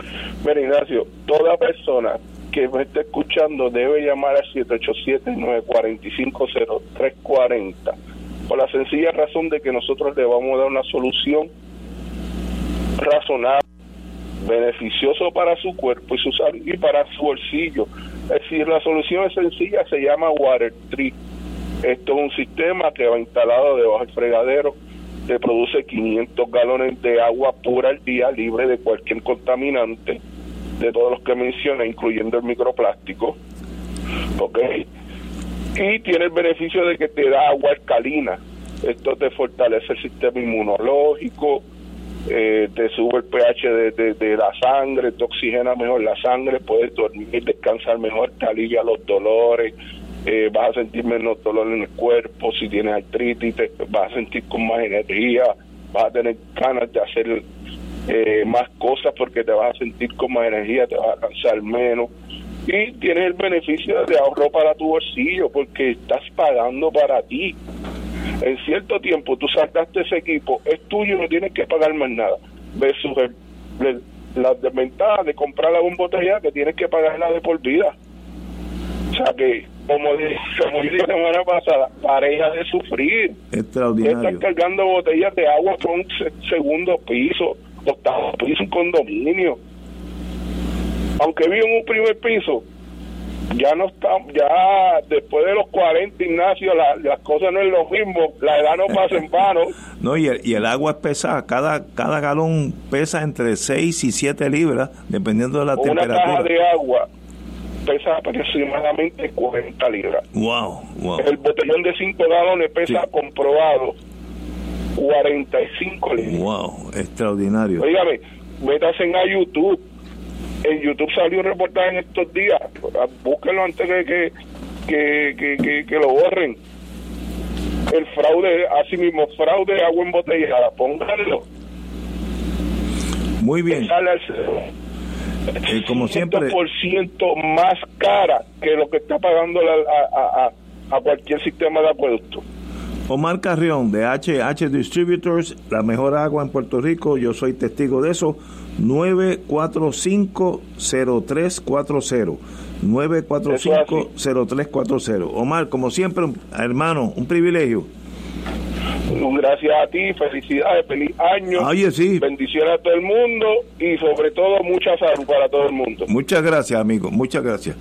Mira, Ignacio, toda persona que me esté escuchando debe llamar al 787-945-0340 por la sencilla razón de que nosotros le vamos a dar una solución razonable beneficioso para su cuerpo y su salud y para su bolsillo. Es decir, la solución es sencilla, se llama Water Tree. Esto es un sistema que va instalado debajo del fregadero, te produce 500 galones de agua pura al día, libre de cualquier contaminante, de todos los que mencioné, incluyendo el microplástico. ¿Ok? Y tiene el beneficio de que te da agua alcalina. Esto te fortalece el sistema inmunológico, eh, te sube el pH de, de, la sangre, te oxigena mejor la sangre, puedes dormir, descansar mejor, te alivia los dolores, eh, vas a sentir menos dolor en el cuerpo, si tienes artritis, te vas a sentir con más energía, vas a tener ganas de hacer eh, más cosas porque te vas a sentir con más energía, te vas a cansar menos y tienes el beneficio de ahorro para tu bolsillo porque estás pagando para ti. En cierto tiempo tú sacaste ese equipo, es tuyo, no tienes que pagar más nada. Versus el, la desventaja de comprar la botella que tienes que pagarla de por vida. O sea que, como, como dije la semana pasada, pareja de sufrir. Extraordinario. Estás cargando botellas de agua por un segundo piso, octavo piso, un condominio. Aunque vivo en un primer piso, ya no está, ya después de los 40, Ignacio, las cosas no es lo mismo, la edad no pasa en vano. no, y el, y el agua es pesada, cada, cada galón pesa entre 6 y 7 libras, dependiendo de la temperatura. Una caja de agua pesa aproximadamente 40 libras. Wow, wow. El botellón de 5 galones pesa comprobado 45 libras. Wow, extraordinario. Oígame, métase en a YouTube en YouTube salió un reportaje en estos días, búsquenlo antes de que, que, que, lo borren. El fraude, así mismo, fraude de agua embotellada, pónganlo. Muy bien. Sale al eh, como siempre. por ciento más cara que lo que está pagando a, a, a cualquier sistema de acueducto. Omar Carrión de HH Distributors, la mejor agua en Puerto Rico, yo soy testigo de eso. 945-0340. 945-0340. Omar, como siempre, hermano, un privilegio. Gracias a ti, felicidades, feliz año. Oye, sí. Bendiciones a todo el mundo y sobre todo mucha salud para todo el mundo. Muchas gracias, amigo, muchas gracias.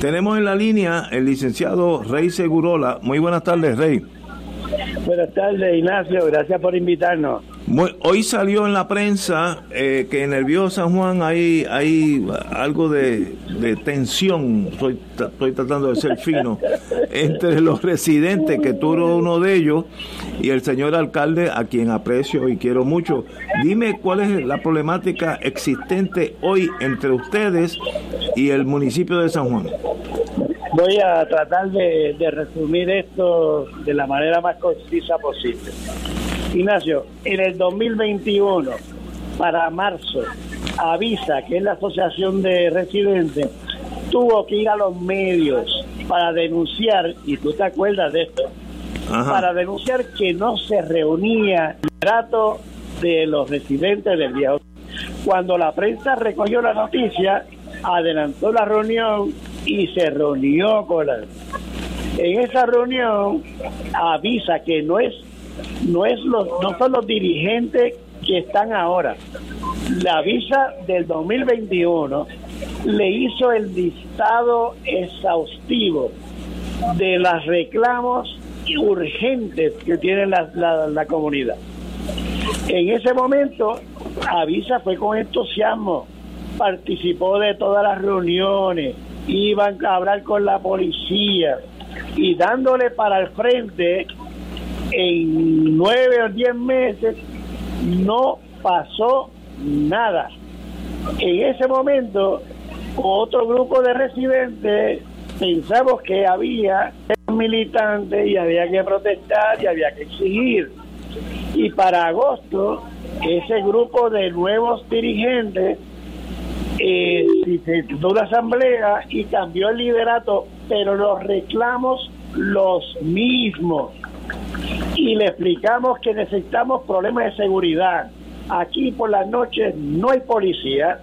Tenemos en la línea el licenciado Rey Segurola. Muy buenas tardes, Rey. Buenas tardes, Ignacio. Gracias por invitarnos. Hoy salió en la prensa eh, que en el Bío San Juan hay, hay algo de, tensión, estoy, estoy, tratando de ser fino, entre los residentes, que tú eres uno de ellos, y el señor alcalde, a quien aprecio y quiero mucho. Dime cuál es la problemática existente hoy entre ustedes y el municipio de San Juan. Voy a tratar de, de resumir esto de la manera más concisa posible. Ignacio, en el 2021, para marzo, avisa que es la Asociación de Residentes tuvo que ir a los medios para denunciar, y tú te acuerdas de esto, para denunciar que no se reunía el trato de los residentes del viejo. Cuando la prensa recogió la noticia, adelantó la reunión y se reunió con la... En esa reunión avisa que no es no es los, no son los dirigentes que están ahora. La visa del 2021 le hizo el listado exhaustivo de los reclamos urgentes que tiene la, la, comunidad. En ese momento, Avisa fue con entusiasmo, participó de todas las reuniones, iban a hablar con la policía y dándole para el frente en nueve o diez meses no pasó nada. En ese momento, otro grupo de residentes pensamos que había militantes y había que protestar y había que exigir. Y para agosto, ese grupo de nuevos dirigentes eh, se una asamblea y cambió el liderato, pero los reclamos los mismos y le explicamos que necesitamos problemas de seguridad. Aquí por las noches no hay policía,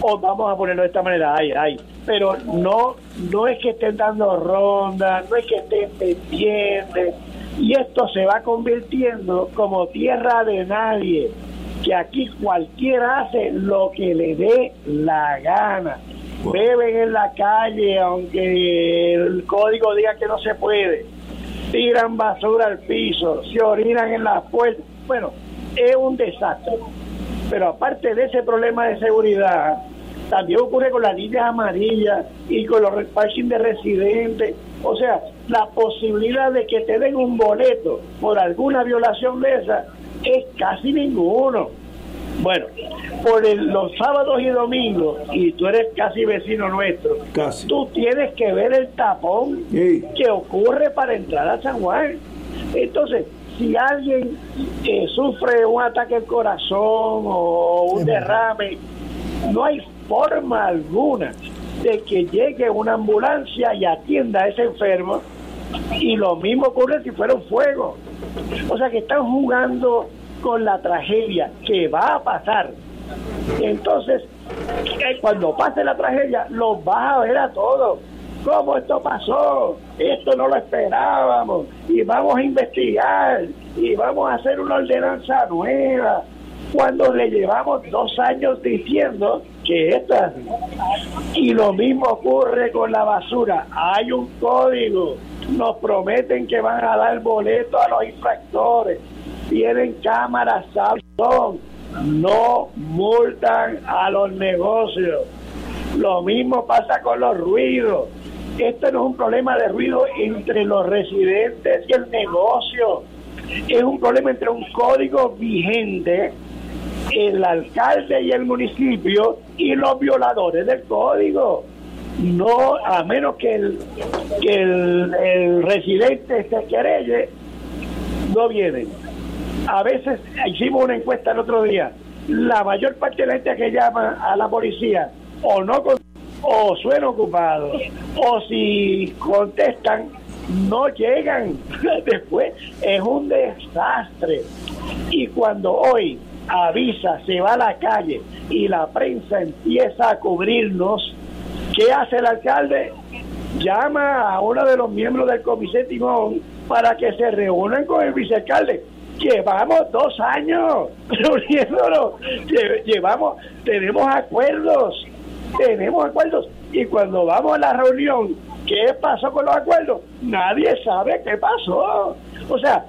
o vamos a ponerlo de esta manera, hay, hay, pero no, no es que estén dando rondas, no es que estén pendientes, y esto se va convirtiendo como tierra de nadie. que aquí cualquiera hace lo que le dé la gana. Beben en la calle, aunque el código diga que no se puede. Tiran basura al piso, se orinan en las puertas. Bueno, es un desastre. Pero aparte de ese problema de seguridad, también ocurre con las líneas amarillas y con los parking de residentes. O sea, la posibilidad de que te den un boleto por alguna violación de esa es casi ninguno. Bueno, por los sábados y domingos, y tú eres casi vecino nuestro, tú tienes que ver el tapón que ocurre para entrar a San Juan. Entonces, si alguien eh, sufre un ataque al corazón o un derrame, no hay forma alguna de que llegue una ambulancia y atienda a ese enfermo. Y lo mismo ocurre si fuera un fuego. O sea que están jugando con la tragedia que va a pasar. Entonces, eh, cuando pase la tragedia, los vas a ver a todos. ¿Cómo esto pasó? Esto no lo esperábamos. Y vamos a investigar. Y vamos a hacer una ordenanza nueva. Cuando le llevamos dos años diciendo que esta. Y lo mismo ocurre con la basura. Hay un código. Nos prometen que van a dar boleto a los infractores. Tienen cámaras Samsung. No multan a los negocios. Lo mismo pasa con los ruidos. Esto no es un problema de ruido entre los residentes y el negocio. Es un problema entre un código vigente el alcalde y el municipio y los violadores del código. No, a menos que el, que el, residente se querelle, no vienen. A veces hicimos una encuesta el otro día. La mayor parte de la gente que llama a la policía o no o suena ocupado o si contestan no llegan después es un desastre y cuando hoy avisa, se va a la calle y la prensa empieza a cubrirnos, ¿qué hace el alcalde? Llama a uno de los miembros del comité Timón para que se reúnan con el vicealcalde. Llevamos dos años reuniéndonos, llevamos, tenemos acuerdos, tenemos acuerdos y cuando vamos a la reunión, ¿qué pasó con los acuerdos? Nadie sabe qué pasó. O sea,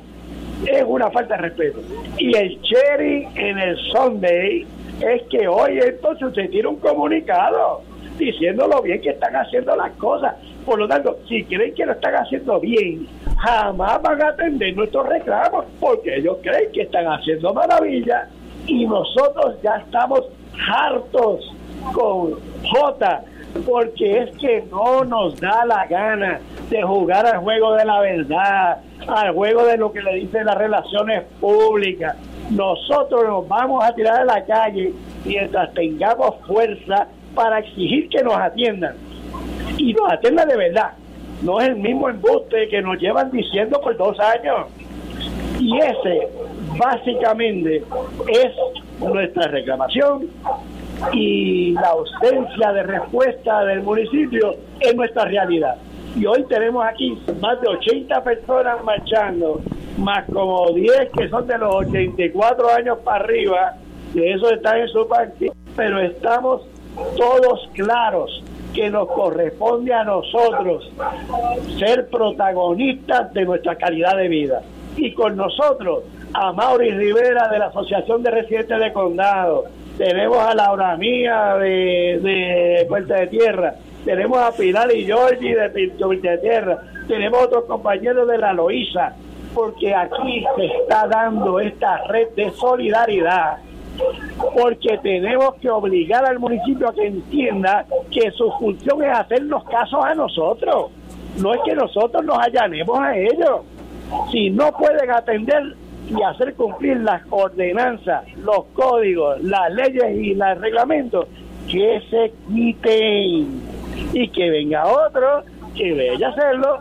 es una falta de respeto. Y el cherry en el Sunday es que hoy entonces se tiene un comunicado diciendo lo bien que están haciendo las cosas. Por lo tanto, si creen que lo están haciendo bien, jamás van a atender nuestros reclamos, porque ellos creen que están haciendo maravilla y nosotros ya estamos hartos con J, porque es que no nos da la gana de jugar al juego de la verdad, al juego de lo que le dicen las relaciones públicas. Nosotros nos vamos a tirar a la calle mientras tengamos fuerza para exigir que nos atiendan. Y nos atiendan de verdad. No es el mismo embuste que nos llevan diciendo por dos años. Y ese, básicamente, es nuestra reclamación y la ausencia de respuesta del municipio es nuestra realidad. Y hoy tenemos aquí más de 80 personas marchando, más como 10 que son de los 84 años para arriba, que eso está en su partido, pero estamos todos claros que nos corresponde a nosotros ser protagonistas de nuestra calidad de vida. Y con nosotros, a Mauri Rivera de la Asociación de Residentes de Condado, tenemos a Laura Mía de, de Puerta de Tierra, tenemos a Pilar y Georgie de Puerta de Tierra, tenemos otros compañeros de la Loíza, porque aquí se está dando esta red de solidaridad, porque tenemos que obligar al municipio a que entienda que su función es hacernos casos a nosotros, no es que nosotros nos allanemos a ellos. Si no pueden atender y hacer cumplir las ordenanzas, los códigos, las leyes y los reglamentos, que se quiten y que venga otro que vaya a hacerlo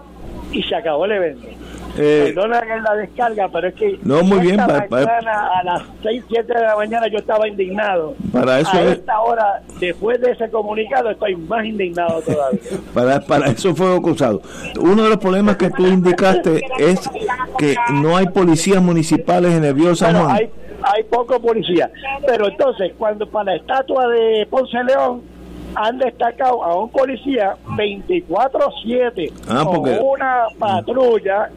y se acabó el evento. Eh, Perdona que la descarga, pero es que no, muy bien, para, a las 6, 7 de la mañana yo estaba indignado. Para eso a esta hora, después de ese comunicado, estoy más indignado todavía. para, para eso fue acusado. Uno de los problemas que tú indicaste es que no hay policías municipales en el San Hay, hay poco policía. Pero entonces, cuando para la estatua de Ponce León han destacado a un policía 24-7 Ah, con una patrulla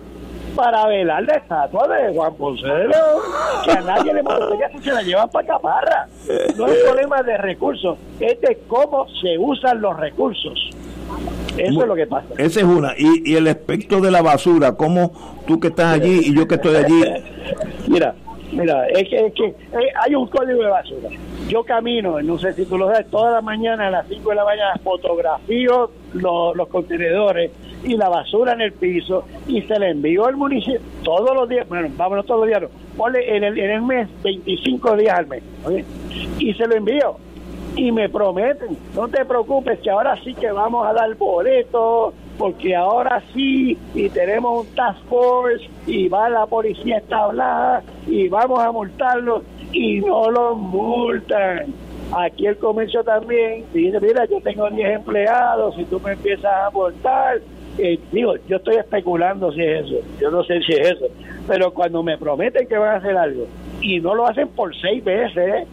para velar la estatua de Juan Ponce de León, que a nadie le molestaría si se la llevan para Caparra. No es un problema de recursos, es de cómo se usan los recursos. Eso es lo que pasa. Esa es una. Y, y el aspecto de la basura, como tú que estás allí y yo que estoy allí, Mira, mira, es que, es que eh, hay un código de basura. Yo camino, no sé si tú lo sabes, toda la mañana a las 5 de la mañana fotografío los, los contenedores y la basura en el piso y se le envío al municipio todos los días, bueno, vámonos todos los días, no, en el, en el mes 25 días al mes, y se lo envío y me prometen, no te preocupes que ahora sí que vamos a dar boletos, porque ahora sí, y tenemos un task force, y va la policía establada, y vamos a multarlos, y no los multan. Aquí el comercio también dice, mira, yo tengo 10 empleados, si tú me empiezas a multar, eh, digo, yo estoy especulando si es eso, yo no sé si es eso, pero cuando me prometen que van a hacer algo, y no lo hacen por seis veces,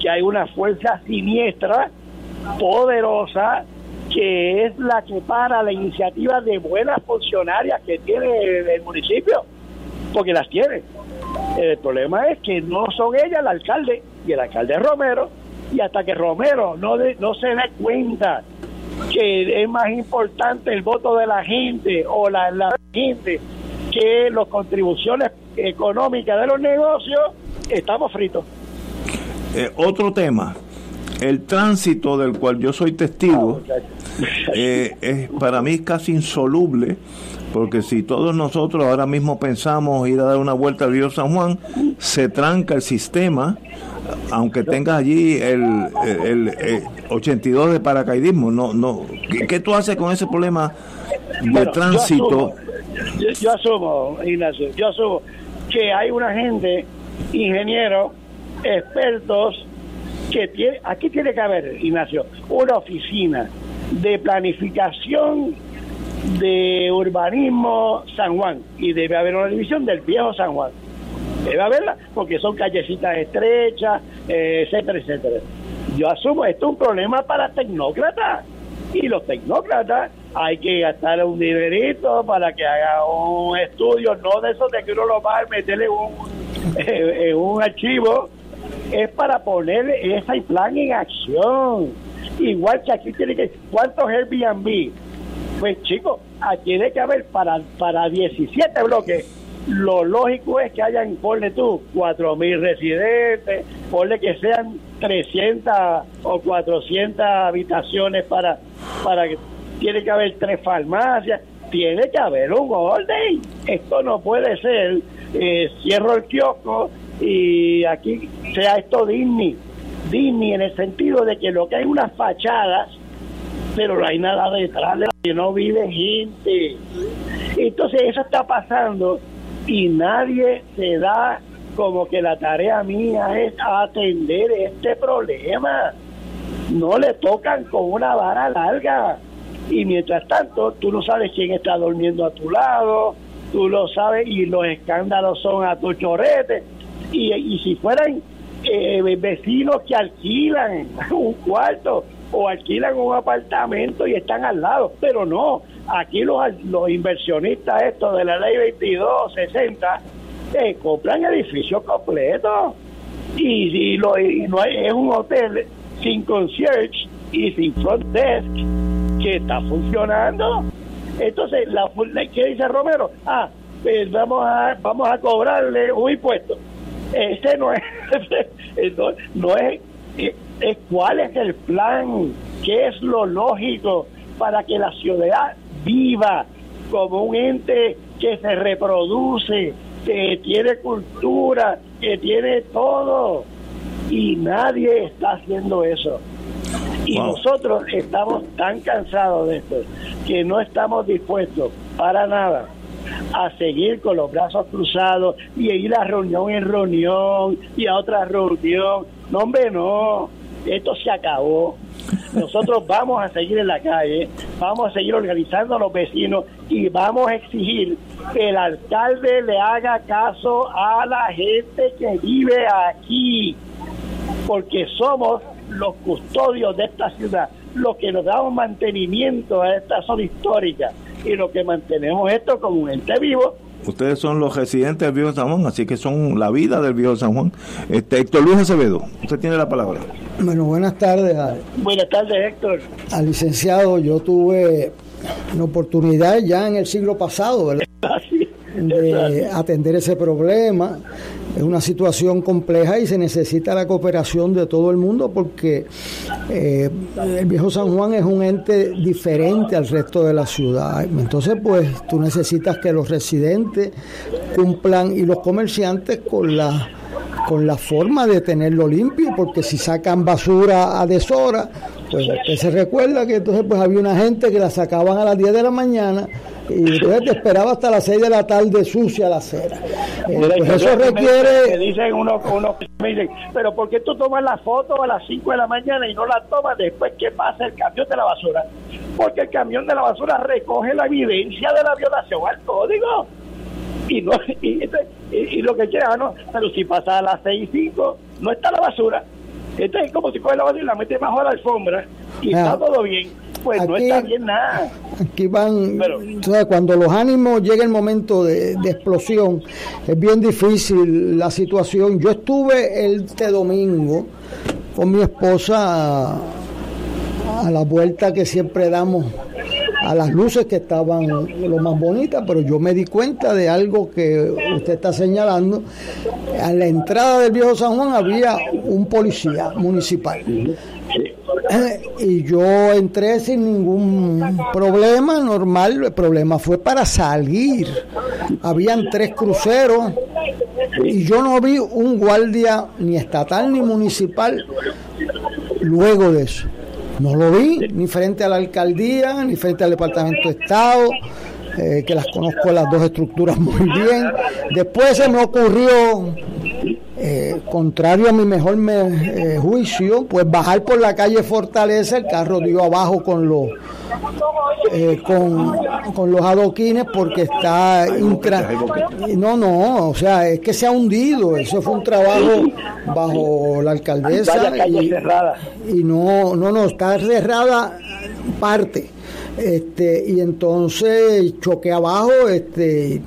que hay una fuerza siniestra, poderosa, que es la que para la iniciativa de buenas funcionarias que tiene el, municipio, porque las tiene. El problema es que no son ellas el alcalde, y el alcalde es Romero, y hasta que Romero no, de- no se dé cuenta que es más importante el voto de la gente o la, la gente que las contribuciones económicas de los negocios, estamos fritos. eh, otro tema, el tránsito del cual yo soy testigo, eh, es para mí casi insoluble, porque si todos nosotros ahora mismo pensamos ir a dar una vuelta al río San Juan, se tranca el sistema, aunque tengas allí el, el, el, eh, 82 de paracaidismo. No, no. ¿Qué, qué tú haces con ese problema de Bueno, yo tránsito? asumo, Yo, yo asumo, Ignacio, yo asumo que hay una gente, ingenieros, expertos, que tiene, aquí tiene que haber, Ignacio, una oficina de planificación de urbanismo San Juan y debe haber una división del viejo San Juan. Debe haberla, porque son callecitas estrechas, eh, etcétera, etcétera. Yo asumo, esto es un problema para tecnócratas. Y los tecnócratas hay que gastar un dinerito para que haga un estudio, no de esos de que uno lo va a meterle un, en un archivo, es para poner ese plan en acción. Igual que aquí tiene que, ¿cuántos Airbnb? Pues chicos, aquí tiene que haber para, para 17 bloques. Lo lógico es que hayan, ponle tú, 4.000 residentes, ponle que sean 300 o 400 habitaciones para, para que tiene que haber tres farmacias, tiene que haber un orden. Esto no puede ser, eh, cierro el kiosco y aquí sea esto Disney. Disney en el sentido de que lo que hay unas fachadas pero no hay nada detrás de que no vive gente. Entonces eso está pasando y nadie se da como que la tarea mía es atender este problema. No le tocan con una vara larga. Y mientras tanto, tú no sabes quién está durmiendo a tu lado, tú lo sabes y los escándalos son a tu chorrete. Y, y si fueran eh, vecinos que alquilan un cuarto o alquilan un apartamento y están al lado, pero no, aquí los, los inversionistas estos de la ley 2260 eh, compran edificios completos y, y lo, y no hay- es un hotel sin concierge y sin front desk que está funcionando. Entonces, la, ¿qué dice Romero? Ah, pues vamos a, vamos a cobrarle un impuesto. Ese no es, no, no es, es cuál es el plan, qué es lo lógico para que la ciudad viva como un ente que se reproduce, que tiene cultura, que tiene todo. Y nadie está haciendo eso. Y Wow. nosotros estamos tan cansados de esto que no estamos dispuestos para nada a seguir con los brazos cruzados y ir a reunión en reunión y a otra reunión. No, hombre, no. Esto se acabó. Nosotros vamos a seguir en la calle, vamos a seguir organizando a los vecinos y vamos a exigir que el alcalde le haga caso a la gente que vive aquí, porque somos los custodios de esta ciudad, los que nos damos mantenimiento a esta zona histórica y los que mantenemos esto como un ente vivo Ustedes son los residentes del Viejo San Juan, así que son la vida del Viejo San Juan. Este, Héctor Luis Acevedo, usted tiene la palabra. Bueno, buenas tardes. Buenas tardes, Héctor. Al licenciado, yo tuve la oportunidad ya en el siglo pasado, ¿verdad? de atender ese problema. Es una situación compleja y se necesita la cooperación de todo el mundo porque eh, el viejo San Juan es un ente diferente al resto de la ciudad. Entonces, pues tú necesitas que los residentes cumplan y los comerciantes con la con la forma de tenerlo limpio, porque si sacan basura a deshora, pues se recuerda que entonces pues había una gente que la sacaban a las 10 de la mañana y entonces te esperaba hasta las 6 de la tarde sucia la acera. Eh, pues eso requiere... Me dicen uno, uno me dicen, pero ¿por qué tú tomas la foto a las 5 de la mañana y no la tomas después que pasa el camión de la basura? Porque el camión de la basura recoge la evidencia de la violación al código. Y, no, y, lo que quiera, ¿no? Pero si pasa a las 6 y 5, no está la basura. Entonces es como si coge la basura y la mete bajo la alfombra y está todo bien pues no está bien nada. Aquí van, cuando los ánimos llega el momento de, explosión, es bien difícil la situación. Yo estuve este domingo con mi esposa a, la vuelta que siempre damos a las luces que estaban lo más bonitas, pero yo me di cuenta de algo que usted está señalando. A la entrada del viejo San Juan había un policía municipal. y yo entré sin ningún problema normal. El problema fue para salir. Habían tres cruceros y yo no vi un guardia ni estatal ni municipal luego de eso. No lo vi ni frente a la alcaldía, ni frente al Departamento de Estado, eh, que las conozco las dos estructuras muy bien. Después se me ocurrió eh, contrario a mi mejor eh, juicio, pues bajar por la calle Fortaleza, el carro dio abajo con los eh, con, los adoquines porque está no no o sea es que se ha hundido eso fue un trabajo bajo la alcaldesa y, y no no no está cerrada parte este y entonces choqué abajo este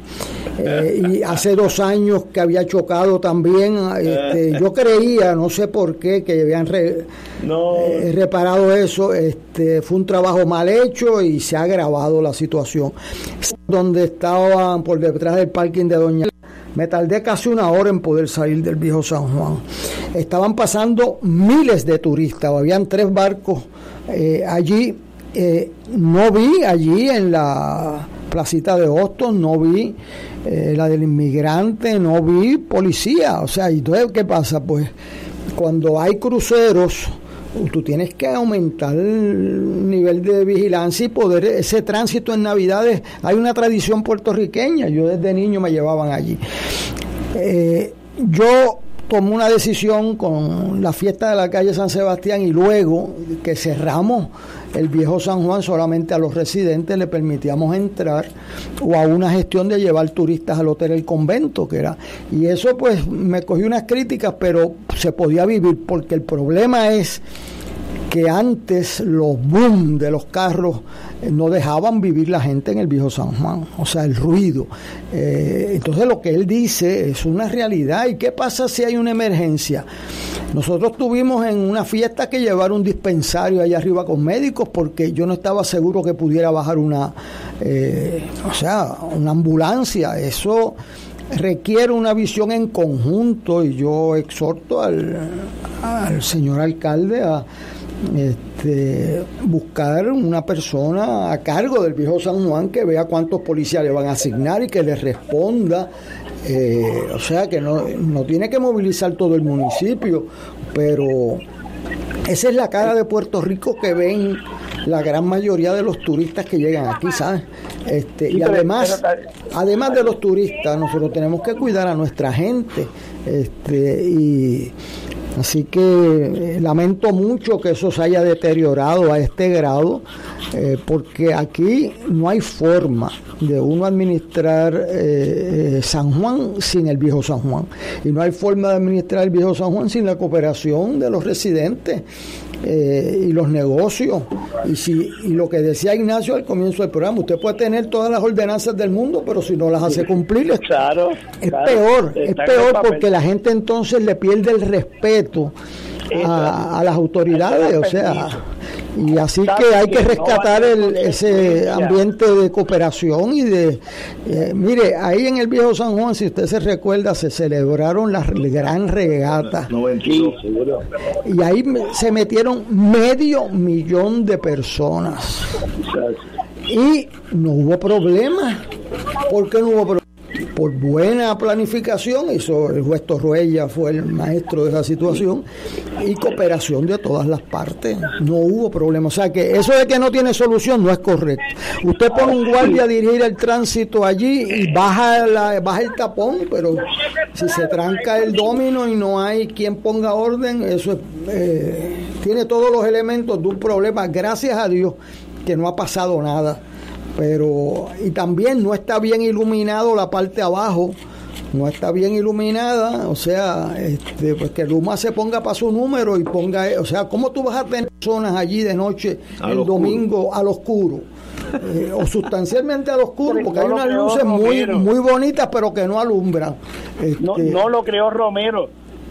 eh, y hace dos años que había chocado también este, yo creía no sé por qué que habían eh, reparado eso este fue un trabajo mal hecho y se ha agravado la situación donde estaban por detrás del parking de Doña me tardé casi una hora en poder salir del viejo San Juan. Estaban pasando miles de turistas, habían tres barcos eh, allí eh, no vi allí en la placita de Boston, no vi eh, la del inmigrante, no vi policía. O sea, ¿y entonces qué pasa? Pues cuando hay cruceros, tú tienes que aumentar el nivel de vigilancia y poder ese tránsito en Navidades. Hay una tradición puertorriqueña, yo desde niño me llevaban allí. Eh, yo tomé una decisión con la fiesta de la calle San Sebastián y luego que cerramos el viejo San Juan solamente a los residentes le permitíamos entrar o a una gestión de llevar turistas al hotel El Convento, que era. Y eso pues me cogió unas críticas, pero se podía vivir porque el problema es que antes los boom de los carros eh, no dejaban vivir la gente en el viejo San Juan, o sea, el ruido. Eh, entonces lo que él dice es una realidad. ¿Y qué pasa si hay una emergencia? Nosotros tuvimos en una fiesta que llevar un dispensario allá arriba con médicos porque yo no estaba seguro que pudiera bajar una, eh, o sea, una ambulancia. Eso requiere una visión en conjunto y yo exhorto al, al señor alcalde a este, buscar una persona a cargo del viejo San Juan que vea cuántos policías le van a asignar y que le responda. Eh, o sea que no, no tiene que movilizar todo el municipio, pero esa es la cara de Puerto Rico que ven la gran mayoría de los turistas que llegan aquí, ¿sabes? Este, y además, además de los turistas, nosotros tenemos que cuidar a nuestra gente. Este, y Así que eh, lamento mucho que eso se haya deteriorado a este grado, eh, porque aquí no hay forma de uno administrar eh, San Juan sin el viejo San Juan. Y no hay forma de administrar el viejo San Juan sin la cooperación de los residentes. Y los negocios. Y, si, y lo que decía Ignacio al comienzo del programa, usted puede tener todas las ordenanzas del mundo, pero si no las hace cumplir, es, claro, es peor. Es peor porque la gente entonces le pierde el respeto a, a las autoridades. O sea, y así que hay que rescatar el, ese ambiente de cooperación y de... Eh, mire, ahí en el viejo San Juan, si usted se recuerda, se celebraron las gran regata. Y ahí se metieron medio millón de personas. Y no hubo problema. ¿Por qué no hubo problema? Por buena planificación, eso el juez Torruella fue el maestro de esa situación, y cooperación de todas las partes. No hubo problema. O sea que eso de que no tiene solución no es correcto. Usted pone un guardia a dirigir el tránsito allí y baja, la, baja el tapón, pero si se tranca el domino y no hay quien ponga orden, eso eh, tiene todos los elementos de un problema. Gracias a Dios que no ha pasado nada pero y también no está bien iluminado la parte abajo no está bien iluminada, o sea, este, pues que Luma se ponga para su número y ponga, o sea, ¿cómo tú vas a tener personas allí de noche el domingo al oscuro? Eh, o sustancialmente al oscuro, porque hay unas luces muy, muy bonitas pero que no alumbran. no, Este, no lo creó Romero,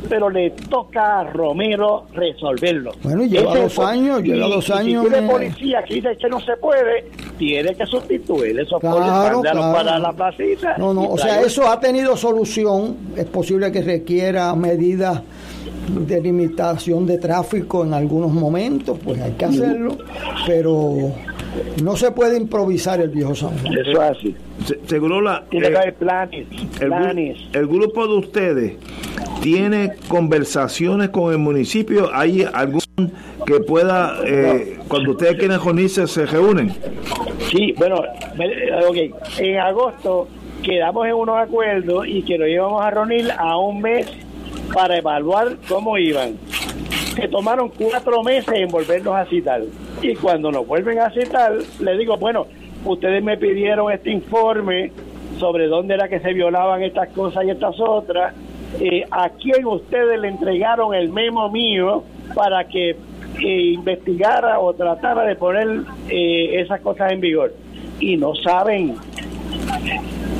pero le toca a Romero resolverlo. Bueno, lleva Ese dos años, lleva dos y años, Si tiene eh. policía que dice que no se puede, tiene que sustituir esos Claro, policías, claro. para la placita. No, no, o sea, eso ha tenido solución. Es posible que requiera medidas de limitación de tráfico en algunos momentos, pues hay que hacerlo, pero no se puede improvisar el viejo San Juan. Eso es así. Se- Segurola, Tiene que eh, haber planes, el, gru- planes. el grupo de ustedes tiene conversaciones con el municipio. ¿Hay algún que pueda, eh, cuando ustedes quieren reunirse, se reúnen? Sí, bueno, me- ok. En agosto quedamos en unos acuerdos y que nos íbamos a reunir a un mes para evaluar cómo iban. Se tomaron cuatro meses en volvernos a citar. Y cuando nos vuelven a citar, le digo, bueno, ustedes me pidieron este informe sobre dónde era que se violaban estas cosas y estas otras. Eh, ¿A quién ustedes le entregaron el memo mío para que investigara o tratara de poner eh, esas cosas en vigor? Y no saben.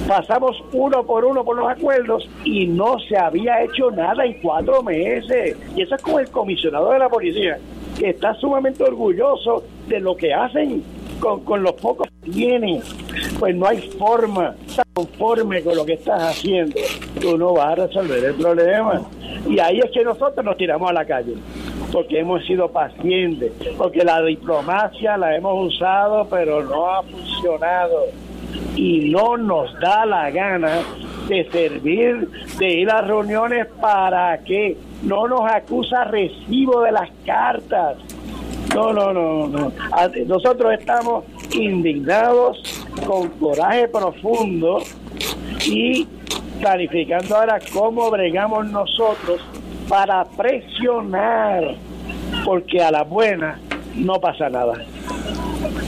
Pasamos uno por uno por los acuerdos y no se había hecho nada en cuatro meses. Y eso es como el comisionado de la policía, que está sumamente orgulloso de lo que hacen con, con los pocos que tienen. Pues no hay forma, está conforme con lo que estás haciendo. Tú no vas a resolver el problema. Y ahí es que nosotros nos tiramos a la calle porque hemos sido pacientes, porque la diplomacia la hemos usado, pero no ha funcionado. Y no nos da la gana de servir, de ir a reuniones para que no nos acusa recibo de las cartas. No, no, no, no. A- Nosotros estamos indignados, con coraje profundo y planificando ahora cómo bregamos nosotros para presionar, porque a la buena no pasa nada.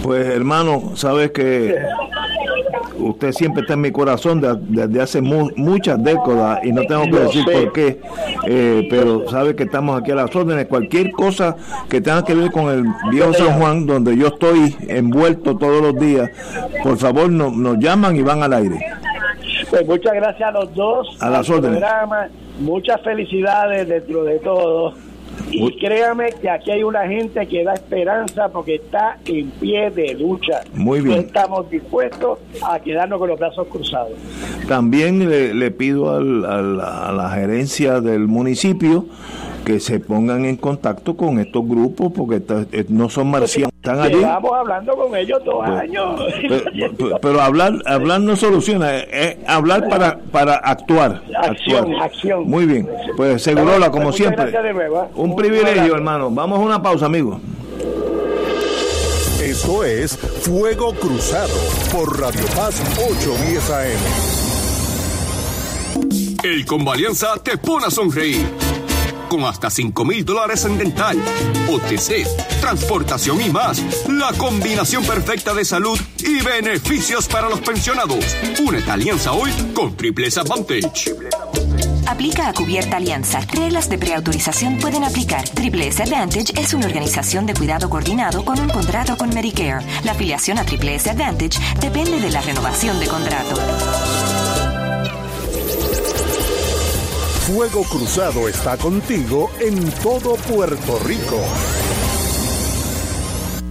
Pues hermano, sabes que usted siempre está en mi corazón de- desde hace mu- muchas décadas y no tengo que decir por qué, eh, pero sabe que estamos aquí a las órdenes. Cualquier cosa que tenga que ver con el viejo San Juan, donde yo estoy envuelto todos los días, por favor no- nos llaman y van al aire. Pues muchas gracias a los dos. A las órdenes. programa. Muchas felicidades dentro de todo. Y créame que aquí hay una gente que da esperanza porque está en pie de lucha. Muy bien. No estamos dispuestos a quedarnos con los brazos cruzados. También le, le pido al- al- a la gerencia del municipio que se pongan en contacto con estos grupos porque eh, no son marcianos, están allí. Llevamos hablando con ellos dos Pues, años. Pero, pero- hablar hablar no soluciona, es, es hablar para para actuar. Acción, actuar. acción. Muy bien, pues Segurola, como siempre. ¿eh? Un privilegio, hermano. Vamos a una pausa, amigos. Esto es Fuego Cruzado por Radio Paz 810 AM. El Combo Alianza te pone a sonreír. con hasta 5 mil dólares en dental, OTC, transportación y más. La combinación perfecta de salud y beneficios para los pensionados. Únete a Alianza hoy con Triples Advantage. Aplica a Cubierta Alianza. Reglas de preautorización pueden aplicar. Triple S Advantage es una organización de cuidado coordinado con un contrato con Medicare. La afiliación a Triple S Advantage depende de la renovación de contrato. Fuego Cruzado está contigo en todo Puerto Rico.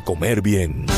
comer bien.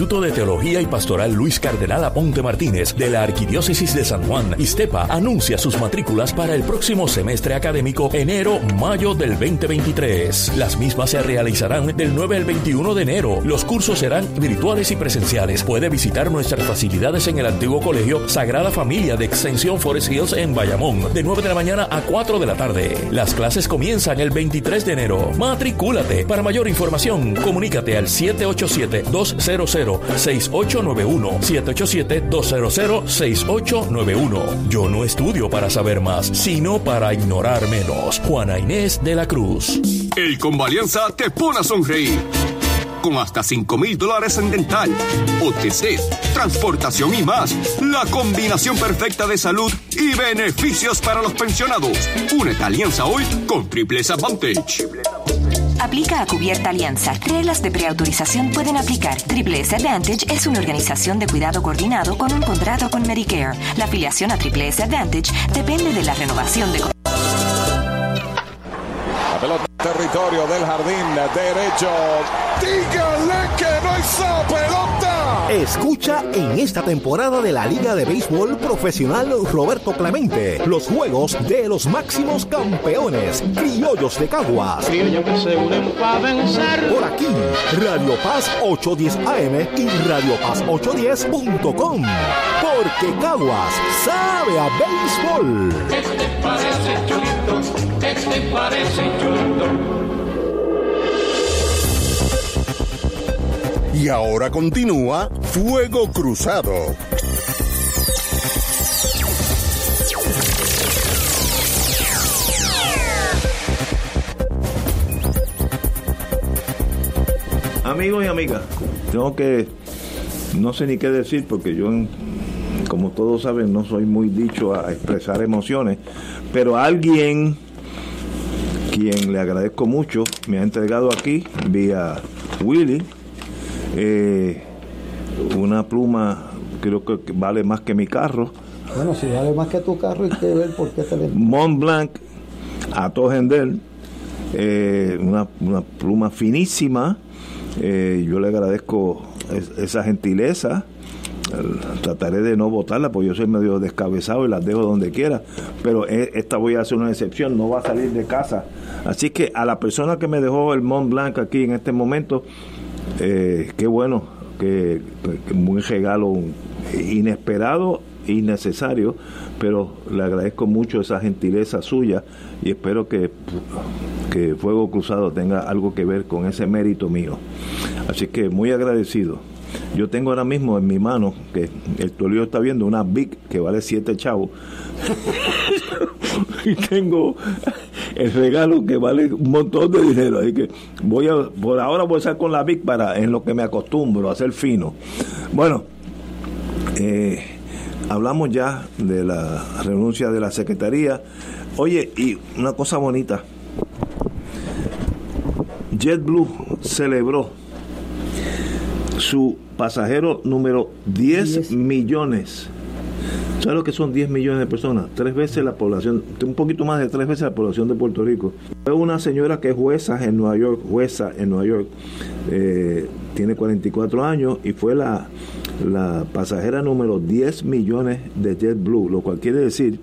Instituto de Teología y Pastoral Luis Cardenal Aponte Martínez de la Arquidiócesis de San Juan, Istepa, anuncia sus matrículas para el próximo semestre académico enero-mayo del 2023. Las mismas se realizarán del 9 al 21 de enero. Los cursos serán virtuales y presenciales. Puede visitar nuestras facilidades en el antiguo colegio Sagrada Familia de Extensión Forest Hills en Bayamón, de 9 de la mañana a 4 de la tarde. Las clases comienzan el 23 de enero. Matricúlate. Para mayor información, comunícate al 787 200 6891 787-200-6891. Yo no estudio para saber más, sino para ignorar menos. Juana Inés de la Cruz. El Convalianza te pone a sonreír. Con hasta 5 mil dólares en dental, OTC, transportación y más. La combinación perfecta de salud y beneficios para los pensionados. Únete a Alianza hoy con Triples Advantage. Aplica a Cubierta Alianza. Reglas de preautorización pueden aplicar. Triple S Advantage es una organización de cuidado coordinado con un contrato con Medicare. La afiliación a Triple S Advantage depende de la renovación de La pelota territorio del jardín derecho. Dígale que no hizo pelota. Escucha en esta temporada de la Liga de Béisbol Profesional Roberto Clemente los juegos de los máximos campeones, criollos de Caguas. Por aquí, Radio Paz 810 AM y Radio Paz 810.com. Porque Caguas sabe a béisbol. Este parece chulito, este parece chulito. Y ahora continúa Fuego Cruzado. Amigos y amigas, tengo que, no sé ni qué decir porque yo, como todos saben, no soy muy dicho a expresar emociones, pero alguien, quien le agradezco mucho, me ha entregado aquí, vía Willy, eh, una pluma, creo que vale más que mi carro. Bueno, si vale más que tu carro, hay que ver por qué te le... Mont Blanc, a eh, una, una pluma finísima. Eh, yo le agradezco es- esa gentileza. El- Trataré de no botarla porque yo soy medio descabezado y las dejo donde quiera. Pero e- esta voy a hacer una excepción, no va a salir de casa. Así que a la persona que me dejó el Mont Blanc aquí en este momento, eh, qué bueno, que, que un regalo inesperado innecesario, pero le agradezco mucho esa gentileza suya y espero que, que Fuego Cruzado tenga algo que ver con ese mérito mío. Así que muy agradecido. Yo tengo ahora mismo en mi mano, que el Tolio está viendo, una Big que vale 7 chavos. y tengo el regalo que vale un montón de dinero. Así que voy a, por ahora voy a estar con la Big para en lo que me acostumbro a ser fino. Bueno, eh, hablamos ya de la renuncia de la Secretaría. Oye, y una cosa bonita. JetBlue celebró su pasajero número 10, millones. ¿Sabes lo que son 10 millones de personas? Tres veces la población, un poquito más de tres veces la población de Puerto Rico. Fue una señora que es jueza en Nueva York, jueza en Nueva York, eh, tiene 44 años y fue la, la pasajera número 10 millones de JetBlue, lo cual quiere decir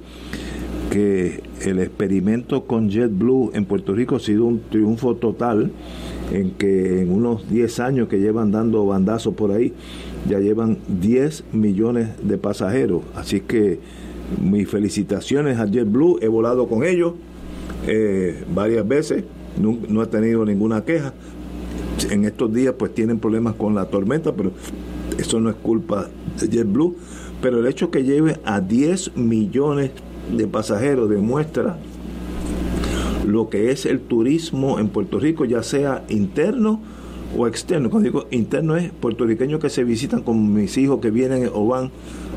que el experimento con JetBlue en Puerto Rico ha sido un triunfo total en que en unos 10 años que llevan dando bandazos por ahí, ya llevan 10 millones de pasajeros. Así que mis felicitaciones a JetBlue, he volado con ellos eh, varias veces, no, no he tenido ninguna queja. En estos días pues tienen problemas con la tormenta, pero eso no es culpa de JetBlue. Pero el hecho que lleve a 10 millones de pasajeros demuestra lo que es el turismo en Puerto Rico, ya sea interno o externo. Cuando digo interno es puertorriqueños que se visitan con mis hijos que vienen o van,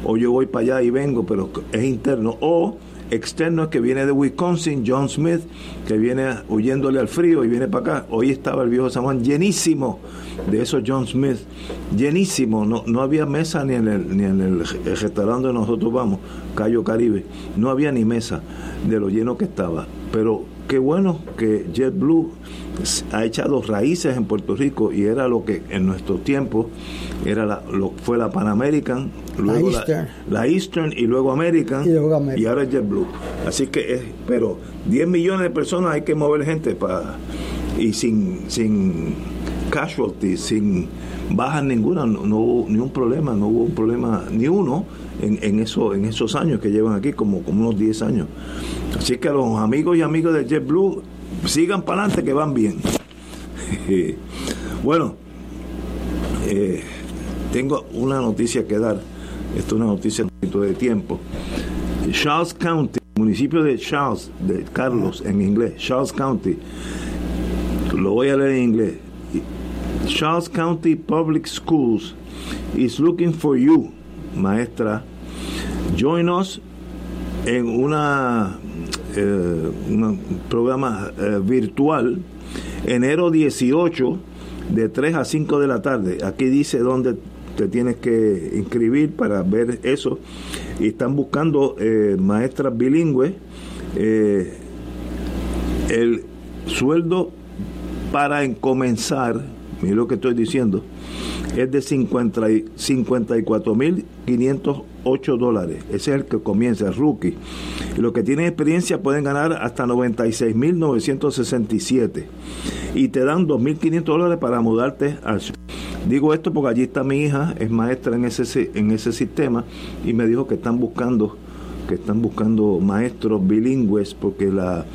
o yo voy para allá y vengo, pero es interno. O externo es que viene de Wisconsin, John Smith, que viene huyéndole al frío y viene para acá. Hoy estaba el viejo San llenísimo de esos John Smith, llenísimo. No, no había mesa ni en el, ni en el restaurante donde nosotros vamos, Cayo Caribe. No había ni mesa de lo lleno que estaba. Pero qué bueno que JetBlue ha echado raíces en Puerto Rico y era lo que en nuestro tiempo era la, lo, fue la Pan American, luego la Eastern, y luego American y, ahora JetBlue. Así que es, pero 10 millones de personas hay que mover gente para y sin sin casualty, sin bajas ninguna, no, hubo ni un problema, no hubo un problema ni uno en, en, eso, en esos años que llevan aquí, como, como unos 10 años. Así que los amigos y amigos de JetBlue sigan para adelante que van bien. bueno, eh, tengo una noticia que dar. Esto es una noticia de tiempo. Charles County, municipio de Charles, de Carlos en inglés, Charles County, lo voy a leer en inglés. Charles County Public Schools is looking for you, maestra. Join us en una eh, un programa eh, virtual enero 18 de 3 a 5 de la tarde. Aquí dice dónde te tienes que inscribir para ver eso. Y están buscando eh, maestras bilingües. el sueldo para comenzar, mire lo que estoy diciendo, es de 54.508 dólares. Ese es el que comienza, el rookie. Y los que tienen experiencia pueden ganar hasta 96.967. Y te dan 2.500 dólares para mudarte al Digo esto porque allí está mi hija, es maestra en ese, en ese sistema, y me dijo que están buscando que están buscando maestros bilingües porque la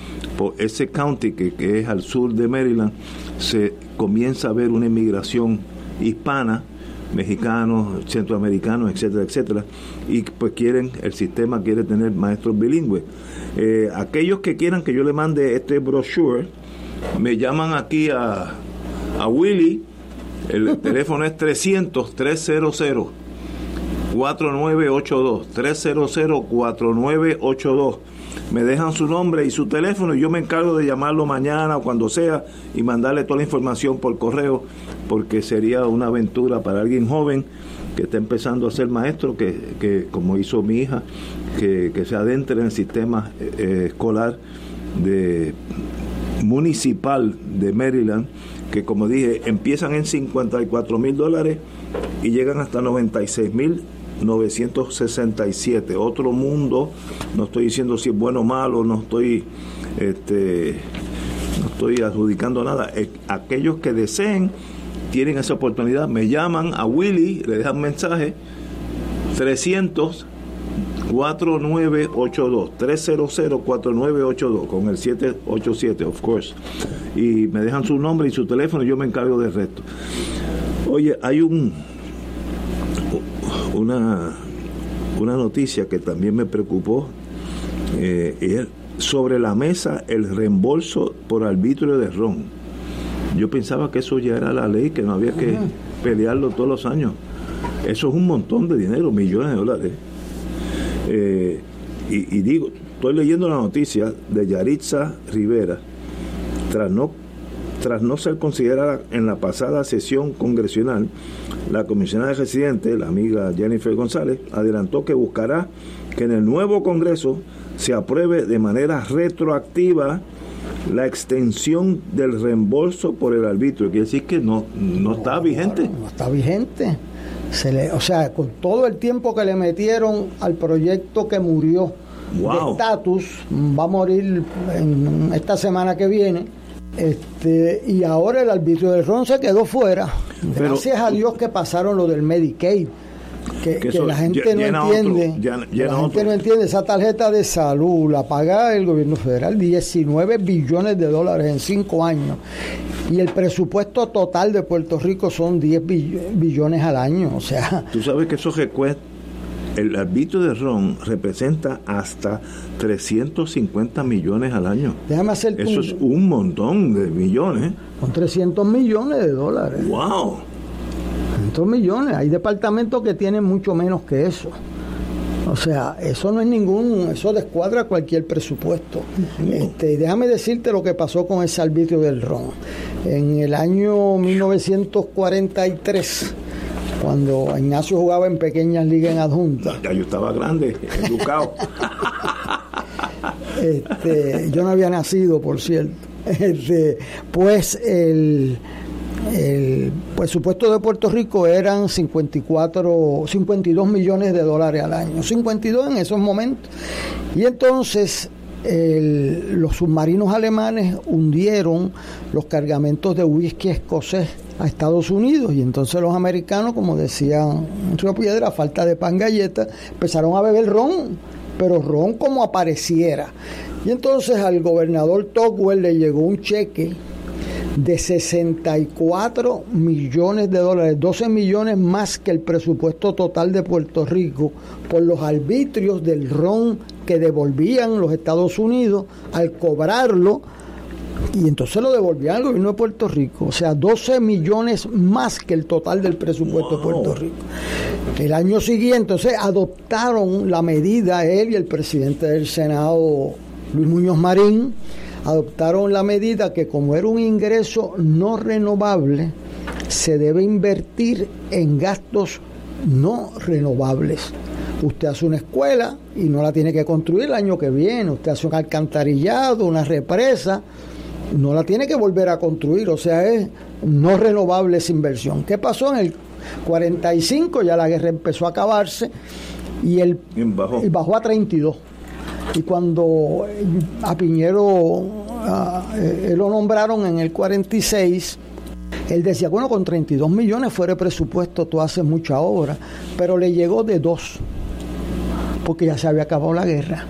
ese county que, que es al sur de Maryland se comienza a ver una inmigración hispana, mexicanos, centroamericanos, etcétera, etcétera, y pues quieren, el sistema quiere tener maestros bilingües. Eh, aquellos que quieran que yo le mande este brochure, me llaman aquí a, a Willy, el teléfono es 300 300 4982 300 4982 me dejan su nombre y su teléfono y yo me encargo de llamarlo mañana o cuando sea y mandarle toda la información por correo porque sería una aventura para alguien joven que está empezando a ser maestro, que, como hizo mi hija, que, se adentre en el sistema eh, escolar de municipal de Maryland, que como dije, empiezan en 54 mil dólares y llegan hasta 96 mil 967, otro mundo, no estoy diciendo si es bueno o malo, no estoy este no estoy adjudicando nada, eh, aquellos que deseen tienen esa oportunidad, me llaman a Willy, le dejan mensaje 300 4982 300 4982 con el 787 of course. Y me dejan su nombre y su teléfono y yo me encargo del resto. Oye hay un una, una noticia que también me preocupó eh, sobre la mesa el reembolso por arbitrio de ron. Yo pensaba que eso ya era la ley, que no había que pelearlo todos los años. Eso es un montón de dinero, millones de dólares. Eh, y, y digo, estoy leyendo la noticia de Yaritza Rivera, tras no, tras no ser considerada en la pasada sesión congresional, la comisionada residente, la amiga Jennifer González, adelantó que buscará que en el nuevo Congreso se apruebe de manera retroactiva la extensión del reembolso por el arbitrio. Quiere decir que no, no está vigente. No está vigente. Se le, o sea, con todo el tiempo que le metieron al proyecto que murió de estatus, va a morir en esta semana que viene. Este, y ahora el arbitrio del RON se quedó fuera. Gracias a Dios que pasaron lo del Medicaid. Que, Que que eso la gente no entiende. otro, llena- que llena la gente otro. no entiende. Esa tarjeta de salud la paga el gobierno federal 19 billones de dólares en 5 años. Y el presupuesto total de Puerto Rico son 10 bill- billones al año. O sea, Tú sabes que eso recuesta, el arbitrio de Ron representa hasta 350 millones al año. déjame hacer Eso es un montón de millones. Son 300 millones de dólares. ¡Wow! 300 millones. Hay departamentos que tienen mucho menos que eso. O sea, eso no es ningún, eso descuadra cualquier presupuesto. Este, déjame decirte lo que pasó con ese arbitrio del ron. En el año 1943, cuando Ignacio jugaba en pequeñas ligas en adjunta, Ya yo estaba grande, educado. este, yo no había nacido, por cierto. Este, pues el, el presupuesto de Puerto Rico eran 54, 52 millones de dólares al año, 52 en esos momentos. Y entonces el- los submarinos alemanes hundieron los cargamentos de whisky escocés a Estados Unidos y entonces los americanos, como decían en Río Piedra, a falta de pan galleta, empezaron a beber ron, pero ron como apareciera. Y entonces al gobernador Tocqueville le llegó un cheque de 64 millones de dólares, 12 millones más que el presupuesto total de Puerto Rico por los arbitrios del ron que devolvían los Estados Unidos al cobrarlo y entonces lo devolvían al gobierno de Puerto Rico, o sea, 12 millones más que el total del presupuesto de Puerto Rico. El año siguiente, entonces adoptaron la medida, él y el presidente del Senado, Luis Muñoz Marín, adoptaron la medida que como era un ingreso no renovable, se debe invertir en gastos no renovables. Usted hace una escuela y no la tiene que construir el año que viene. Usted hace un alcantarillado, una represa, no la tiene que volver a construir. O sea, es no renovable esa inversión. ¿Qué pasó en el 45? Ya la guerra empezó a acabarse y el bajó. y bajó a 32. Y cuando eh, a Piñero eh, lo nombraron en el 46, él decía, bueno, con 32 millones fuera de presupuesto tú haces mucha obra, pero le llegó de dos, porque ya se había acabado la guerra.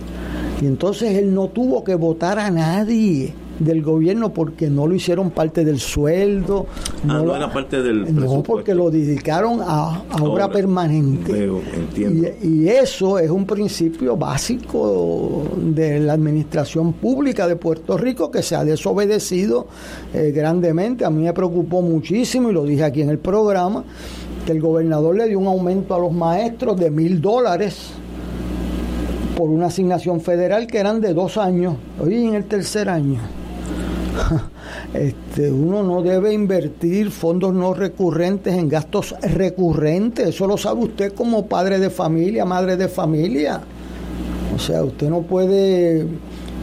Y entonces él no tuvo que votar a nadie del gobierno porque no lo hicieron parte del sueldo. Ah, no era parte del no, porque lo dedicaron a, a obra Obra. permanente. Veo, entiendo. Y, y eso es un principio básico de la administración pública de Puerto Rico que se ha desobedecido eh, grandemente. A mí me preocupó muchísimo, y lo dije aquí en el programa, que el gobernador le dio un aumento a los maestros de mil dólares por una asignación federal que eran de dos años, hoy en el tercer año. Este, uno no debe invertir fondos no recurrentes en gastos recurrentes. Eso lo sabe usted como padre de familia, madre de familia. O sea, usted no puede.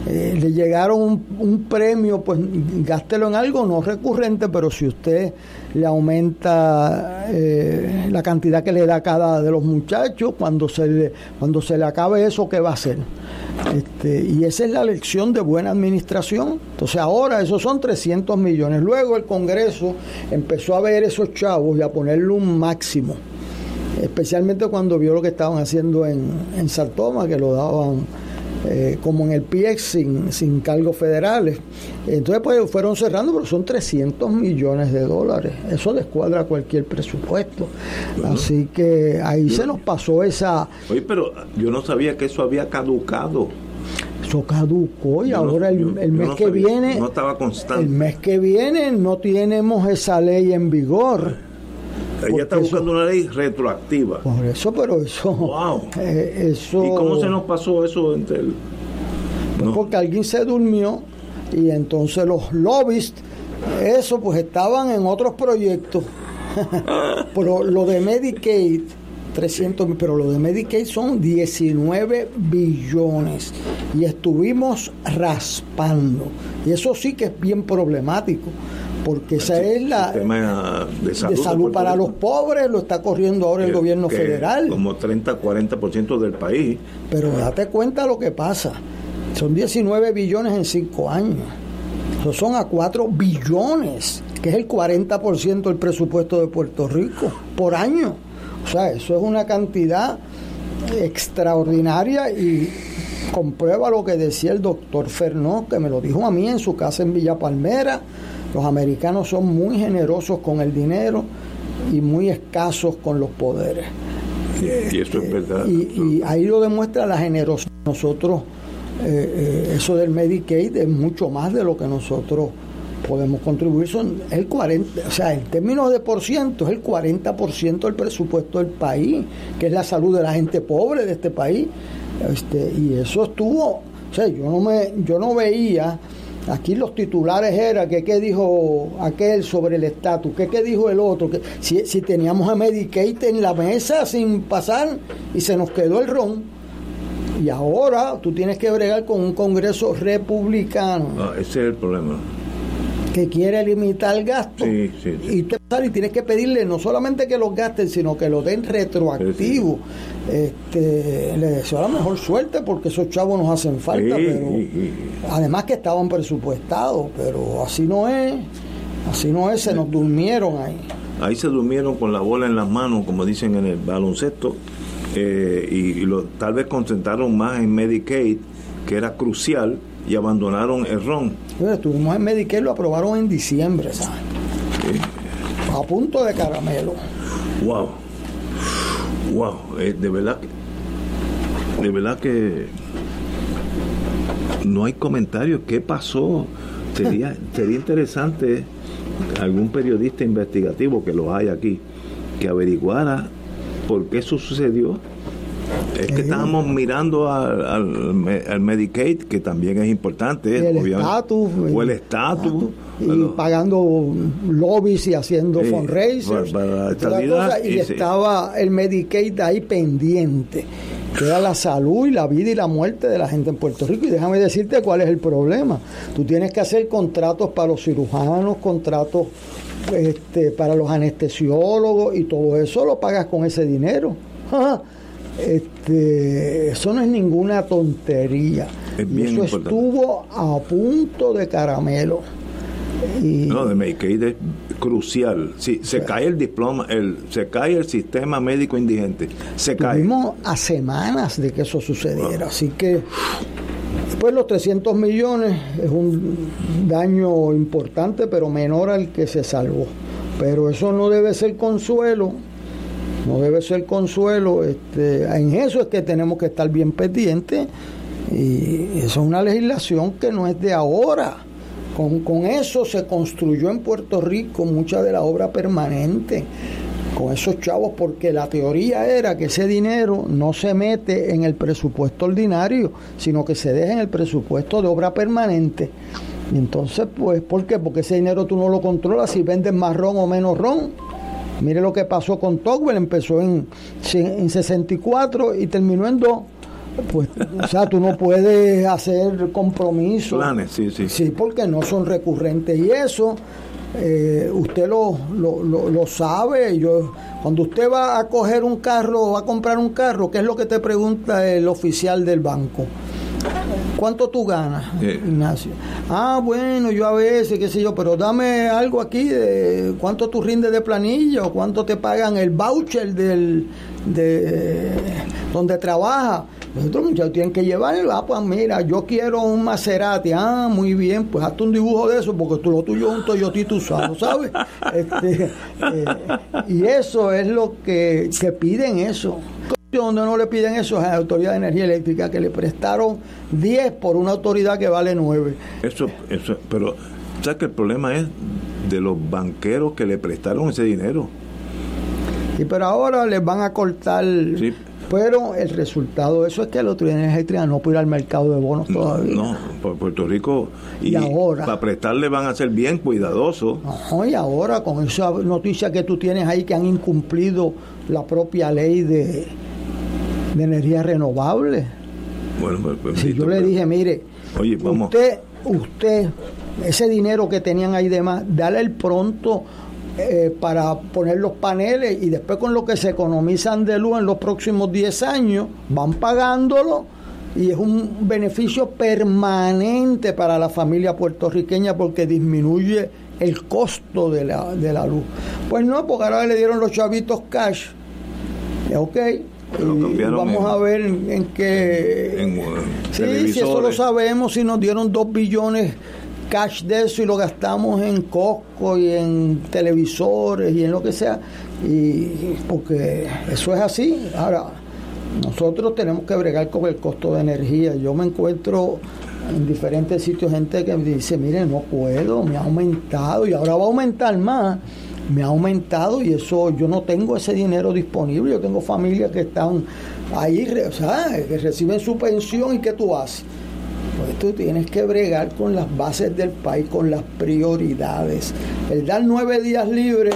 Eh, le llegaron un, premio, pues gástelo en algo no recurrente, pero si usted le aumenta eh, la cantidad que le da cada de los muchachos, cuando se le, cuando se le acabe eso, ¿qué va a hacer? Este, y esa es la lección de buena administración. Entonces ahora esos son 300 millones. Luego el Congreso empezó a ver esos chavos y a ponerle un máximo. Especialmente cuando vio lo que estaban haciendo en, en Sartoma, que lo daban eh, como en el PIEX sin, sin cargos federales. Entonces pues fueron cerrando, pero son 300 millones de dólares. Eso descuadra cualquier presupuesto. Así que ahí se nos pasó esa... Oye, pero yo no sabía que eso había caducado. Eso caducó y Yo no- ahora el, yo- el yo mes no que sabía, viene... No estaba constante. El mes que viene no tenemos esa ley en vigor. Ella está buscando una ley retroactiva. Por eso, pero eso. Wow. eh, eso ¿Y cómo se nos pasó eso entre el.? Pues porque alguien se durmió y entonces los lobbies, eso pues estaban en otros proyectos. pero lo de Medicaid, 300 mil, pero lo de Medicaid son 19 billones y estuvimos raspando. Y eso sí que es bien problemático, porque esa es la tema de salud, de salud Puerto para los pobres, lo está corriendo ahora el gobierno federal. Como 30-40% del país. Pero date cuenta lo que pasa. Son 19 billones en 5 años. Eso son a 4 billones, que es el 40% del presupuesto de Puerto Rico por año. O sea, eso es una cantidad extraordinaria y comprueba lo que decía el doctor Fernó, que me lo dijo a mí en su casa en Villa Palmera. Los americanos son muy generosos con el dinero y muy escasos con los poderes. Y eso es verdad. Y, y ahí lo demuestra la generosidad. Nosotros, eh, eh, eso del Medicaid es mucho más de lo que nosotros podemos contribuir. Son el 40, o sea, en términos de por ciento, es el 40% del presupuesto del país, que es la salud de la gente pobre de este país. Este, y eso estuvo, o sea, yo no me, yo no veía. Aquí los titulares era que qué dijo aquel sobre el estatus, que qué dijo el otro, que si, si teníamos a Medicaid en la mesa sin pasar y se nos quedó el ron. Y ahora tú tienes que bregar con un Congreso republicano Ah, ese es el problema. Que quiere limitar el gasto. Sí, sí, sí. Y, te- y tienes que pedirle no solamente que los gasten, sino que lo den retroactivo. Este, le deseo la mejor suerte porque esos chavos nos hacen falta, pero además que estaban presupuestados, pero así no es, así no es, se nos durmieron ahí. Ahí se durmieron con la bola en las manos, como dicen en el baloncesto, eh, y, y lo, tal vez concentraron más en Medicaid, que era crucial, y abandonaron el RON. Mira, Estuvimos en Medicare, lo aprobaron en diciembre, ¿sabes? A punto de caramelo. Wow. Wow. Eh, de verdad que. De verdad que. No hay comentarios. ¿Qué pasó? Sería, sería interesante algún periodista investigativo que lo hay aquí que averiguara por qué eso sucedió. Es que estábamos mirando al, al, me- al Medicaid, que también es importante, el obviamente. estatus. o el estatus. y pagando lobbies y haciendo Sí, fundraisers para- para la y toda la estabilidad, cosa, y, y sí. estaba el Medicaid ahí pendiente que era la salud y la vida y la muerte de la gente en Puerto Rico y déjame decirte cuál es el problema tú tienes que hacer contratos para los cirujanos contratos este, para los anestesiólogos y todo eso lo pagas con ese dinero. este, eso no es ninguna tontería Es y eso importante. estuvo a punto de caramelo y No, de Medicaid es crucial. Si se cae el diploma, el, se cae el sistema médico indigente, se cae. Estuvimos a semanas de que eso sucediera, así que después los 300 millones es un daño importante, pero menor al que se salvó. Pero eso no debe ser consuelo, no debe ser consuelo. Este, en eso es que tenemos que estar bien pendientes y eso es una legislación que no es de ahora. Con, con eso se construyó en Puerto Rico mucha de la obra permanente con esos chavos porque la teoría era que ese dinero no se mete en el presupuesto ordinario, sino que se deja en el presupuesto de obra permanente. Y entonces, pues, ¿por qué? Porque ese dinero tú no lo controlas si vendes más ron o menos ron. Mire lo que pasó con Togwell, empezó en, en 64 y terminó en 2. Pues, o sea, tú no puedes hacer compromisos. Planes, sí, sí. Sí, porque no son recurrentes. Y eso, eh, usted lo, lo, lo, lo sabe. Yo, cuando usted va a coger un carro, va a comprar un carro, ¿qué es lo que te pregunta el oficial del banco? ¿Cuánto tú ganas, Sí. Ignacio? Ah, bueno, yo a veces, qué sé yo, pero dame algo aquí de cuánto tú rindes de planilla o cuánto te pagan el voucher del de donde trabaja. Los otros muchachos tienen que llevarlo. Ah, pues mira, yo quiero un Maserati. Ah, muy bien, pues hazte un dibujo de eso porque tú lo tuyo es un Toyotita usado, ¿sabes? Este, eh, y eso es lo que, que piden eso. Donde no le piden eso es a la Autoridad de Energía Eléctrica, que le prestaron 10 por una autoridad que vale 9. Eso, eso, pero, ¿sabes que el problema es de los banqueros que le prestaron ese dinero? Y pero ahora les van a cortar. Pero el resultado de eso es que la autoridad energética no puede ir al mercado de bonos todavía. No, por Puerto Rico. Y, ahora. Para prestarle van a ser bien cuidadosos. No, y ahora con esa noticia que tú tienes ahí que han incumplido la propia ley de, de energía renovable. Bueno, pues, pues si yo le dije, mire, Oye, vamos. usted, usted, ese dinero que tenían ahí de más, dale el pronto eh, para poner los paneles y después con lo que se economizan de luz en los próximos 10 años, van pagándolo y es un beneficio permanente para la familia puertorriqueña porque disminuye el costo de la, de la luz. Pues no, porque ahora le dieron los chavitos cash. Ok, vamos a ver en, qué... En, sí, si eso lo sabemos, si nos dieron dos billones cash de eso y lo gastamos en Costco y en televisores y en lo que sea, y porque eso es así. Ahora, nosotros tenemos que bregar con el costo de energía. Yo me encuentro en diferentes sitios gente que me dice, mire, no puedo, me ha aumentado y ahora va a aumentar más. Me ha aumentado y eso yo no tengo ese dinero disponible. Yo tengo familias que están ahí, o sea, que reciben su pensión y ¿qué tú haces? Pues tú tienes que bregar con las bases del país, con las prioridades. El dar nueve días libres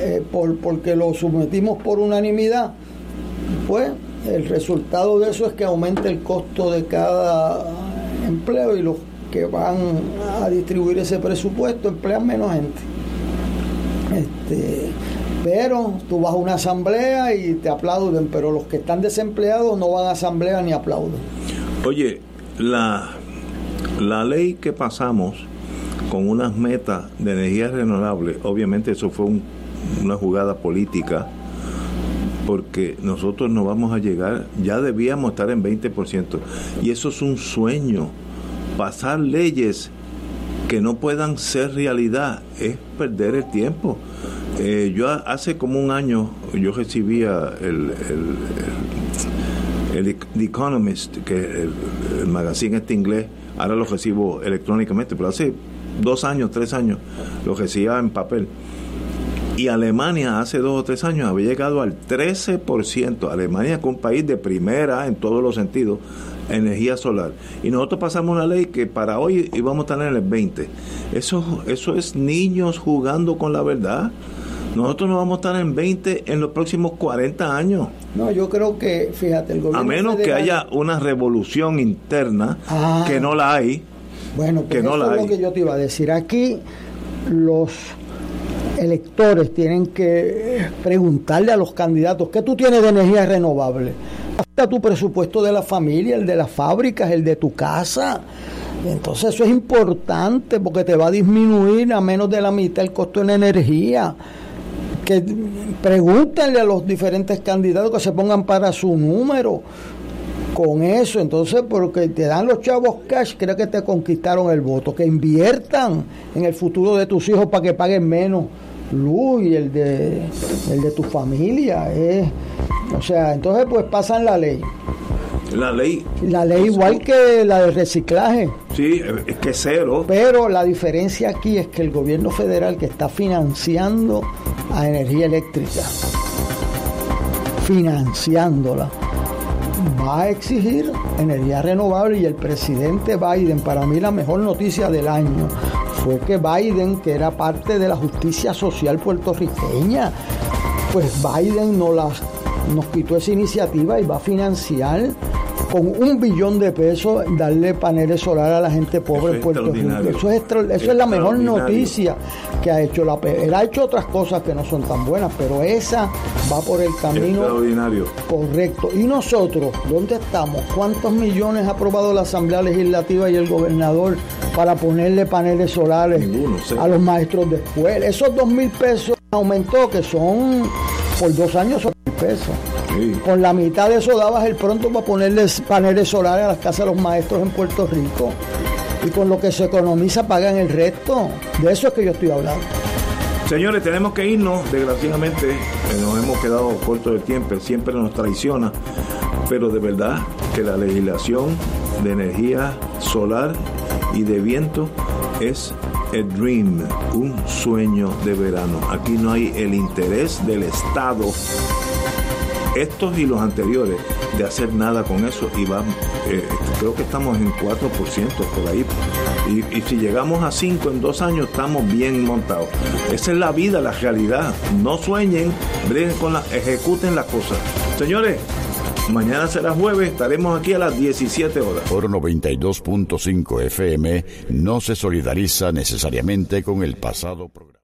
eh, por, porque lo sometimos por unanimidad, pues el resultado de eso es que aumenta el costo de cada empleo y los que van a distribuir ese presupuesto emplean menos gente. Este, pero tú vas a una asamblea y te aplauden, pero los que están desempleados no van a asamblea ni aplauden. Oye, la, la ley que pasamos con unas metas de energía renovable, obviamente eso fue una jugada política, porque nosotros no vamos a llegar, ya debíamos estar en 20%, y eso es un sueño. Pasar leyes que no puedan ser realidad es perder el tiempo. Eh, yo hace como un año yo recibía el, el The Economist, que el, el magazine este inglés, ahora lo recibo electrónicamente, pero hace dos años, tres años, lo recibía en papel. Y Alemania hace dos o tres años había llegado al 13%. Alemania que un país de primera en todos los sentidos, energía solar. Y nosotros pasamos una ley que para hoy íbamos a tener el 20%. Eso, eso es niños jugando con la verdad. Nosotros no vamos a estar en 20 en los próximos 40 años. No, yo creo que, fíjate, el gobierno. A menos que haya una revolución interna, ah. que no la hay. Bueno, pues que no la es lo que yo te iba a decir. Aquí los electores tienen que preguntarle a los candidatos qué tú tienes de energía renovable. Hasta tu presupuesto de la familia, el de las fábricas, el de tu casa. Entonces eso es importante porque te va a disminuir a menos de la mitad el costo en energía que pregúntenle a los diferentes candidatos que se pongan para su número con eso. Entonces, porque te dan los chavos cash, creo que te conquistaron el voto. Que inviertan en el futuro de tus hijos para que paguen menos luz y el de, el de tu familia. Eh. O sea, entonces pues pasan la ley. La ley. La ley igual que la de reciclaje. Sí, es que cero. Pero la diferencia aquí es que el gobierno federal que está financiando a energía eléctrica, financiándola, va a exigir energía renovable y el presidente Biden, para mí la mejor noticia del año, fue que Biden, que era parte de la justicia social puertorriqueña, pues Biden no las, nos quitó esa iniciativa y va a financiar con un billón de pesos darle paneles solares a la gente pobre en Puerto Rico. Eso es, eso es la mejor noticia que ha hecho la Él ha hecho otras cosas que no son tan buenas, pero esa va por el camino correcto. Y nosotros, ¿dónde estamos? ¿Cuántos millones ha aprobado la Asamblea Legislativa y el gobernador para ponerle paneles solares a los maestros de escuela? Esos dos mil pesos aumentó, que son por dos años son mil pesos. Con la mitad de eso dabas el pronto para ponerles paneles solares a las casas de los maestros en Puerto Rico. Y con lo que se economiza pagan el resto. De eso es que yo estoy hablando. Señores, tenemos que irnos. Desgraciadamente eh, nos hemos quedado cortos de tiempo. Siempre nos traiciona. Pero de verdad que la legislación de energía solar y de viento es a dream, un sueño de verano. Aquí no hay el interés del Estado, estos y los anteriores, de hacer nada con eso. Y va, eh, creo que estamos en 4% por ahí. Y, si llegamos a 5 en dos años, estamos bien montados. Esa es la vida, la realidad. No sueñen, con la, ejecuten las cosas. Señores, Mañana será jueves, estaremos aquí a las 17 horas. Oro 92.5 FM no se solidariza necesariamente con el pasado programa.